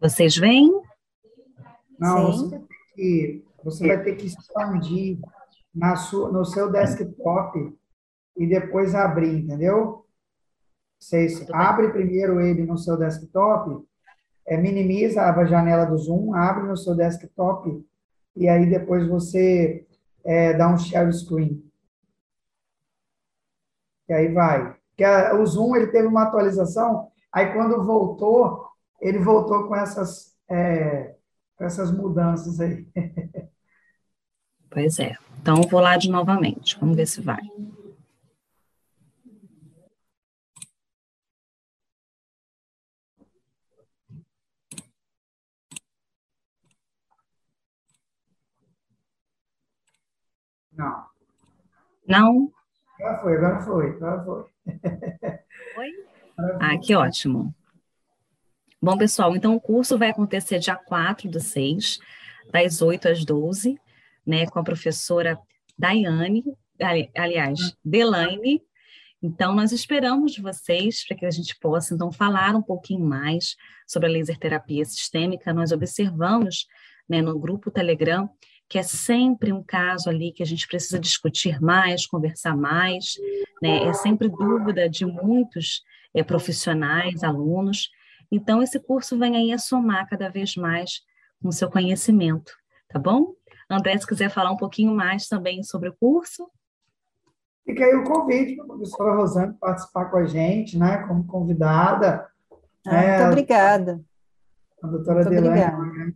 Vocês veem? Não, você, vai que, você vai ter que expandir na sua, no seu desktop e depois abrir, entendeu? Você abre primeiro ele no seu desktop, é, minimiza a janela do Zoom, abre no seu desktop e aí depois você é, dar um share screen. E aí vai. Que a, o Zoom ele teve uma atualização, aí quando voltou, ele voltou com essas, é, essas mudanças aí. Pois é. Então, vou lá de novamente. Vamos ver se vai. Não. Não? Agora foi, agora foi, agora foi. Foi? Ah, que ótimo. Bom, pessoal, então o curso vai acontecer dia 4 do 6, das 8 às 12, né, com a professora Daiane, aliás, Delaine. Então, nós esperamos vocês para que a gente possa, então, falar um pouquinho mais sobre a laser terapia sistêmica. Nós observamos né, no grupo Telegram que é sempre um caso ali que a gente precisa discutir mais, conversar mais, né? é sempre dúvida de muitos é, profissionais, alunos. Então, esse curso vem aí a somar cada vez mais com o seu conhecimento, tá bom? André, se quiser falar um pouquinho mais também sobre o curso. Fica aí o convite para a professora Rosane participar com a gente, né, como convidada. Ah, é, muito obrigada. A doutora Delane é uma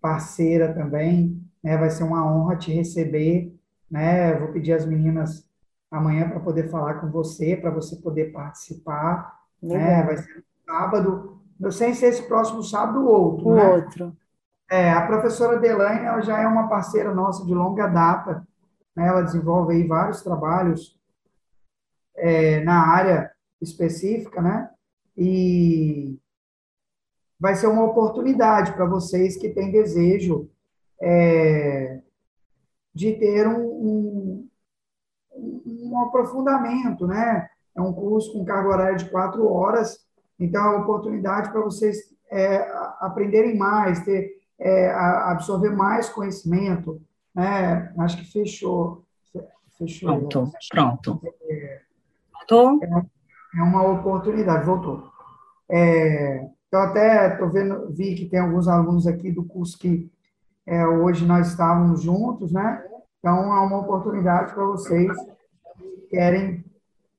parceira também, né, vai ser uma honra te receber, né, vou pedir às meninas amanhã para poder falar com você, para você poder participar, né, vai ser sábado, não sei se esse próximo sábado ou outro, O né? outro. É, a professora Delaine, ela já é uma parceira nossa de longa data, né, ela desenvolve aí vários trabalhos é, na área específica, né, e vai ser uma oportunidade para vocês que têm desejo é, de ter um, um, um, aprofundamento, né? É um curso com carga horária de quatro horas, então é uma oportunidade para vocês é, aprenderem mais, ter, é, absorver mais conhecimento, né? Acho que fechou. Fechou. Pronto, pronto. É, Voltou? É, uma oportunidade, voltou. É, então, até tô vendo, vi que tem alguns alunos aqui do curso que é, hoje nós estávamos juntos, né? Então, é uma oportunidade para vocês que querem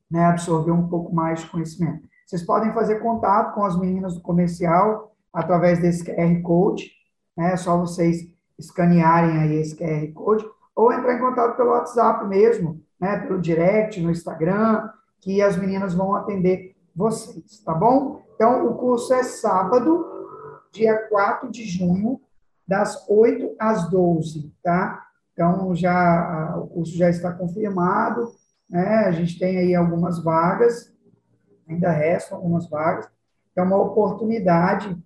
né, absorver um pouco mais de conhecimento. Vocês podem fazer contato com as meninas do comercial através desse QR Code, né? É só vocês escanearem aí esse QR Code, ou entrar em contato pelo WhatsApp mesmo, né? Pelo direct, no Instagram, que as meninas vão atender vocês, tá bom? Então, o curso é sábado, dia 4 de junho, das 8 às 12, tá? Então, já, o curso já está confirmado, né? A gente tem aí algumas vagas, ainda restam algumas vagas. É uma oportunidade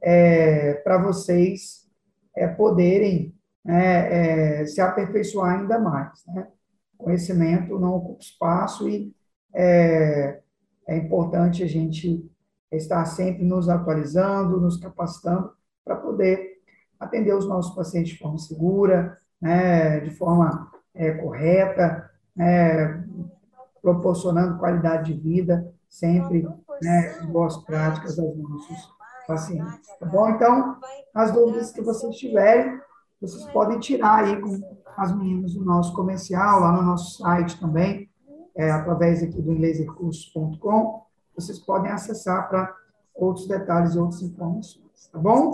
é, para vocês é, poderem né, é, se aperfeiçoar ainda mais, né? Conhecimento não ocupa espaço e é, é importante a gente estar sempre nos atualizando, nos capacitando para poder atender os nossos pacientes de forma segura, né, de forma é, correta, é, proporcionando qualidade de vida, sempre né, boas práticas aos nossos pacientes. Tá bom? Então, as dúvidas que vocês tiverem, vocês podem tirar aí com as meninas do nosso comercial, lá no nosso site também, é, através aqui do lasercursos.com, vocês podem acessar para outros detalhes e outras informações, tá bom?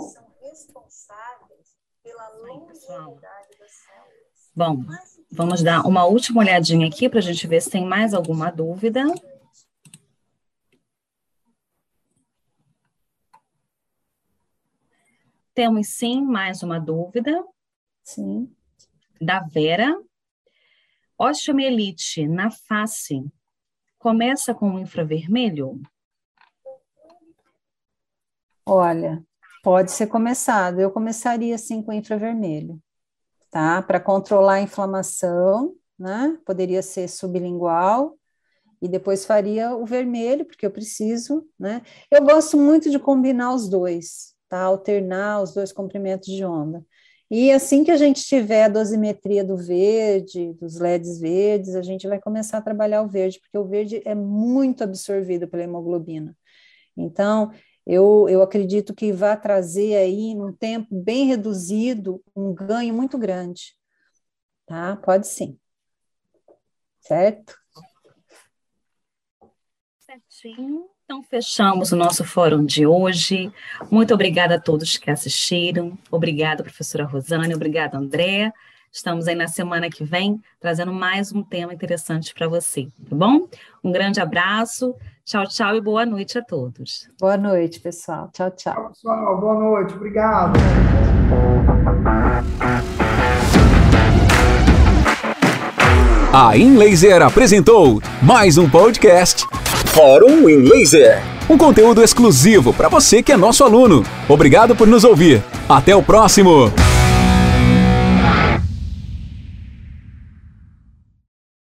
Bom, vamos dar uma última olhadinha aqui para a gente ver se tem mais alguma dúvida. Temos sim mais uma dúvida. Sim. Da Vera. Osteomielite na face começa com infravermelho? Olha, pode ser começado. Eu começaria assim com infravermelho, tá? Para controlar a inflamação, né? Poderia ser sublingual e depois faria o vermelho, porque eu preciso, né? Eu gosto muito de combinar os dois, tá? Alternar os dois comprimentos de onda. E assim que a gente tiver a dosimetria do verde, dos LEDs verdes, a gente vai começar a trabalhar o verde, porque o verde é muito absorvido pela hemoglobina. Então, eu, eu acredito que vai trazer aí, num tempo bem reduzido, um ganho muito grande. Tá? Pode sim. Certo? Certinho. Então, fechamos o nosso fórum de hoje. Muito obrigada a todos que assistiram. Obrigada, professora Rosane. Obrigada, André. Estamos aí na semana que vem trazendo mais um tema interessante para você, tá bom? Um grande abraço. Tchau, tchau e boa noite a todos. Boa noite, pessoal. Tchau, tchau. Tchau, pessoal. Boa noite. Obrigado. A InLaser apresentou mais um podcast Fórum em Laser. Um conteúdo exclusivo para você que é nosso aluno. Obrigado por nos ouvir. Até o próximo.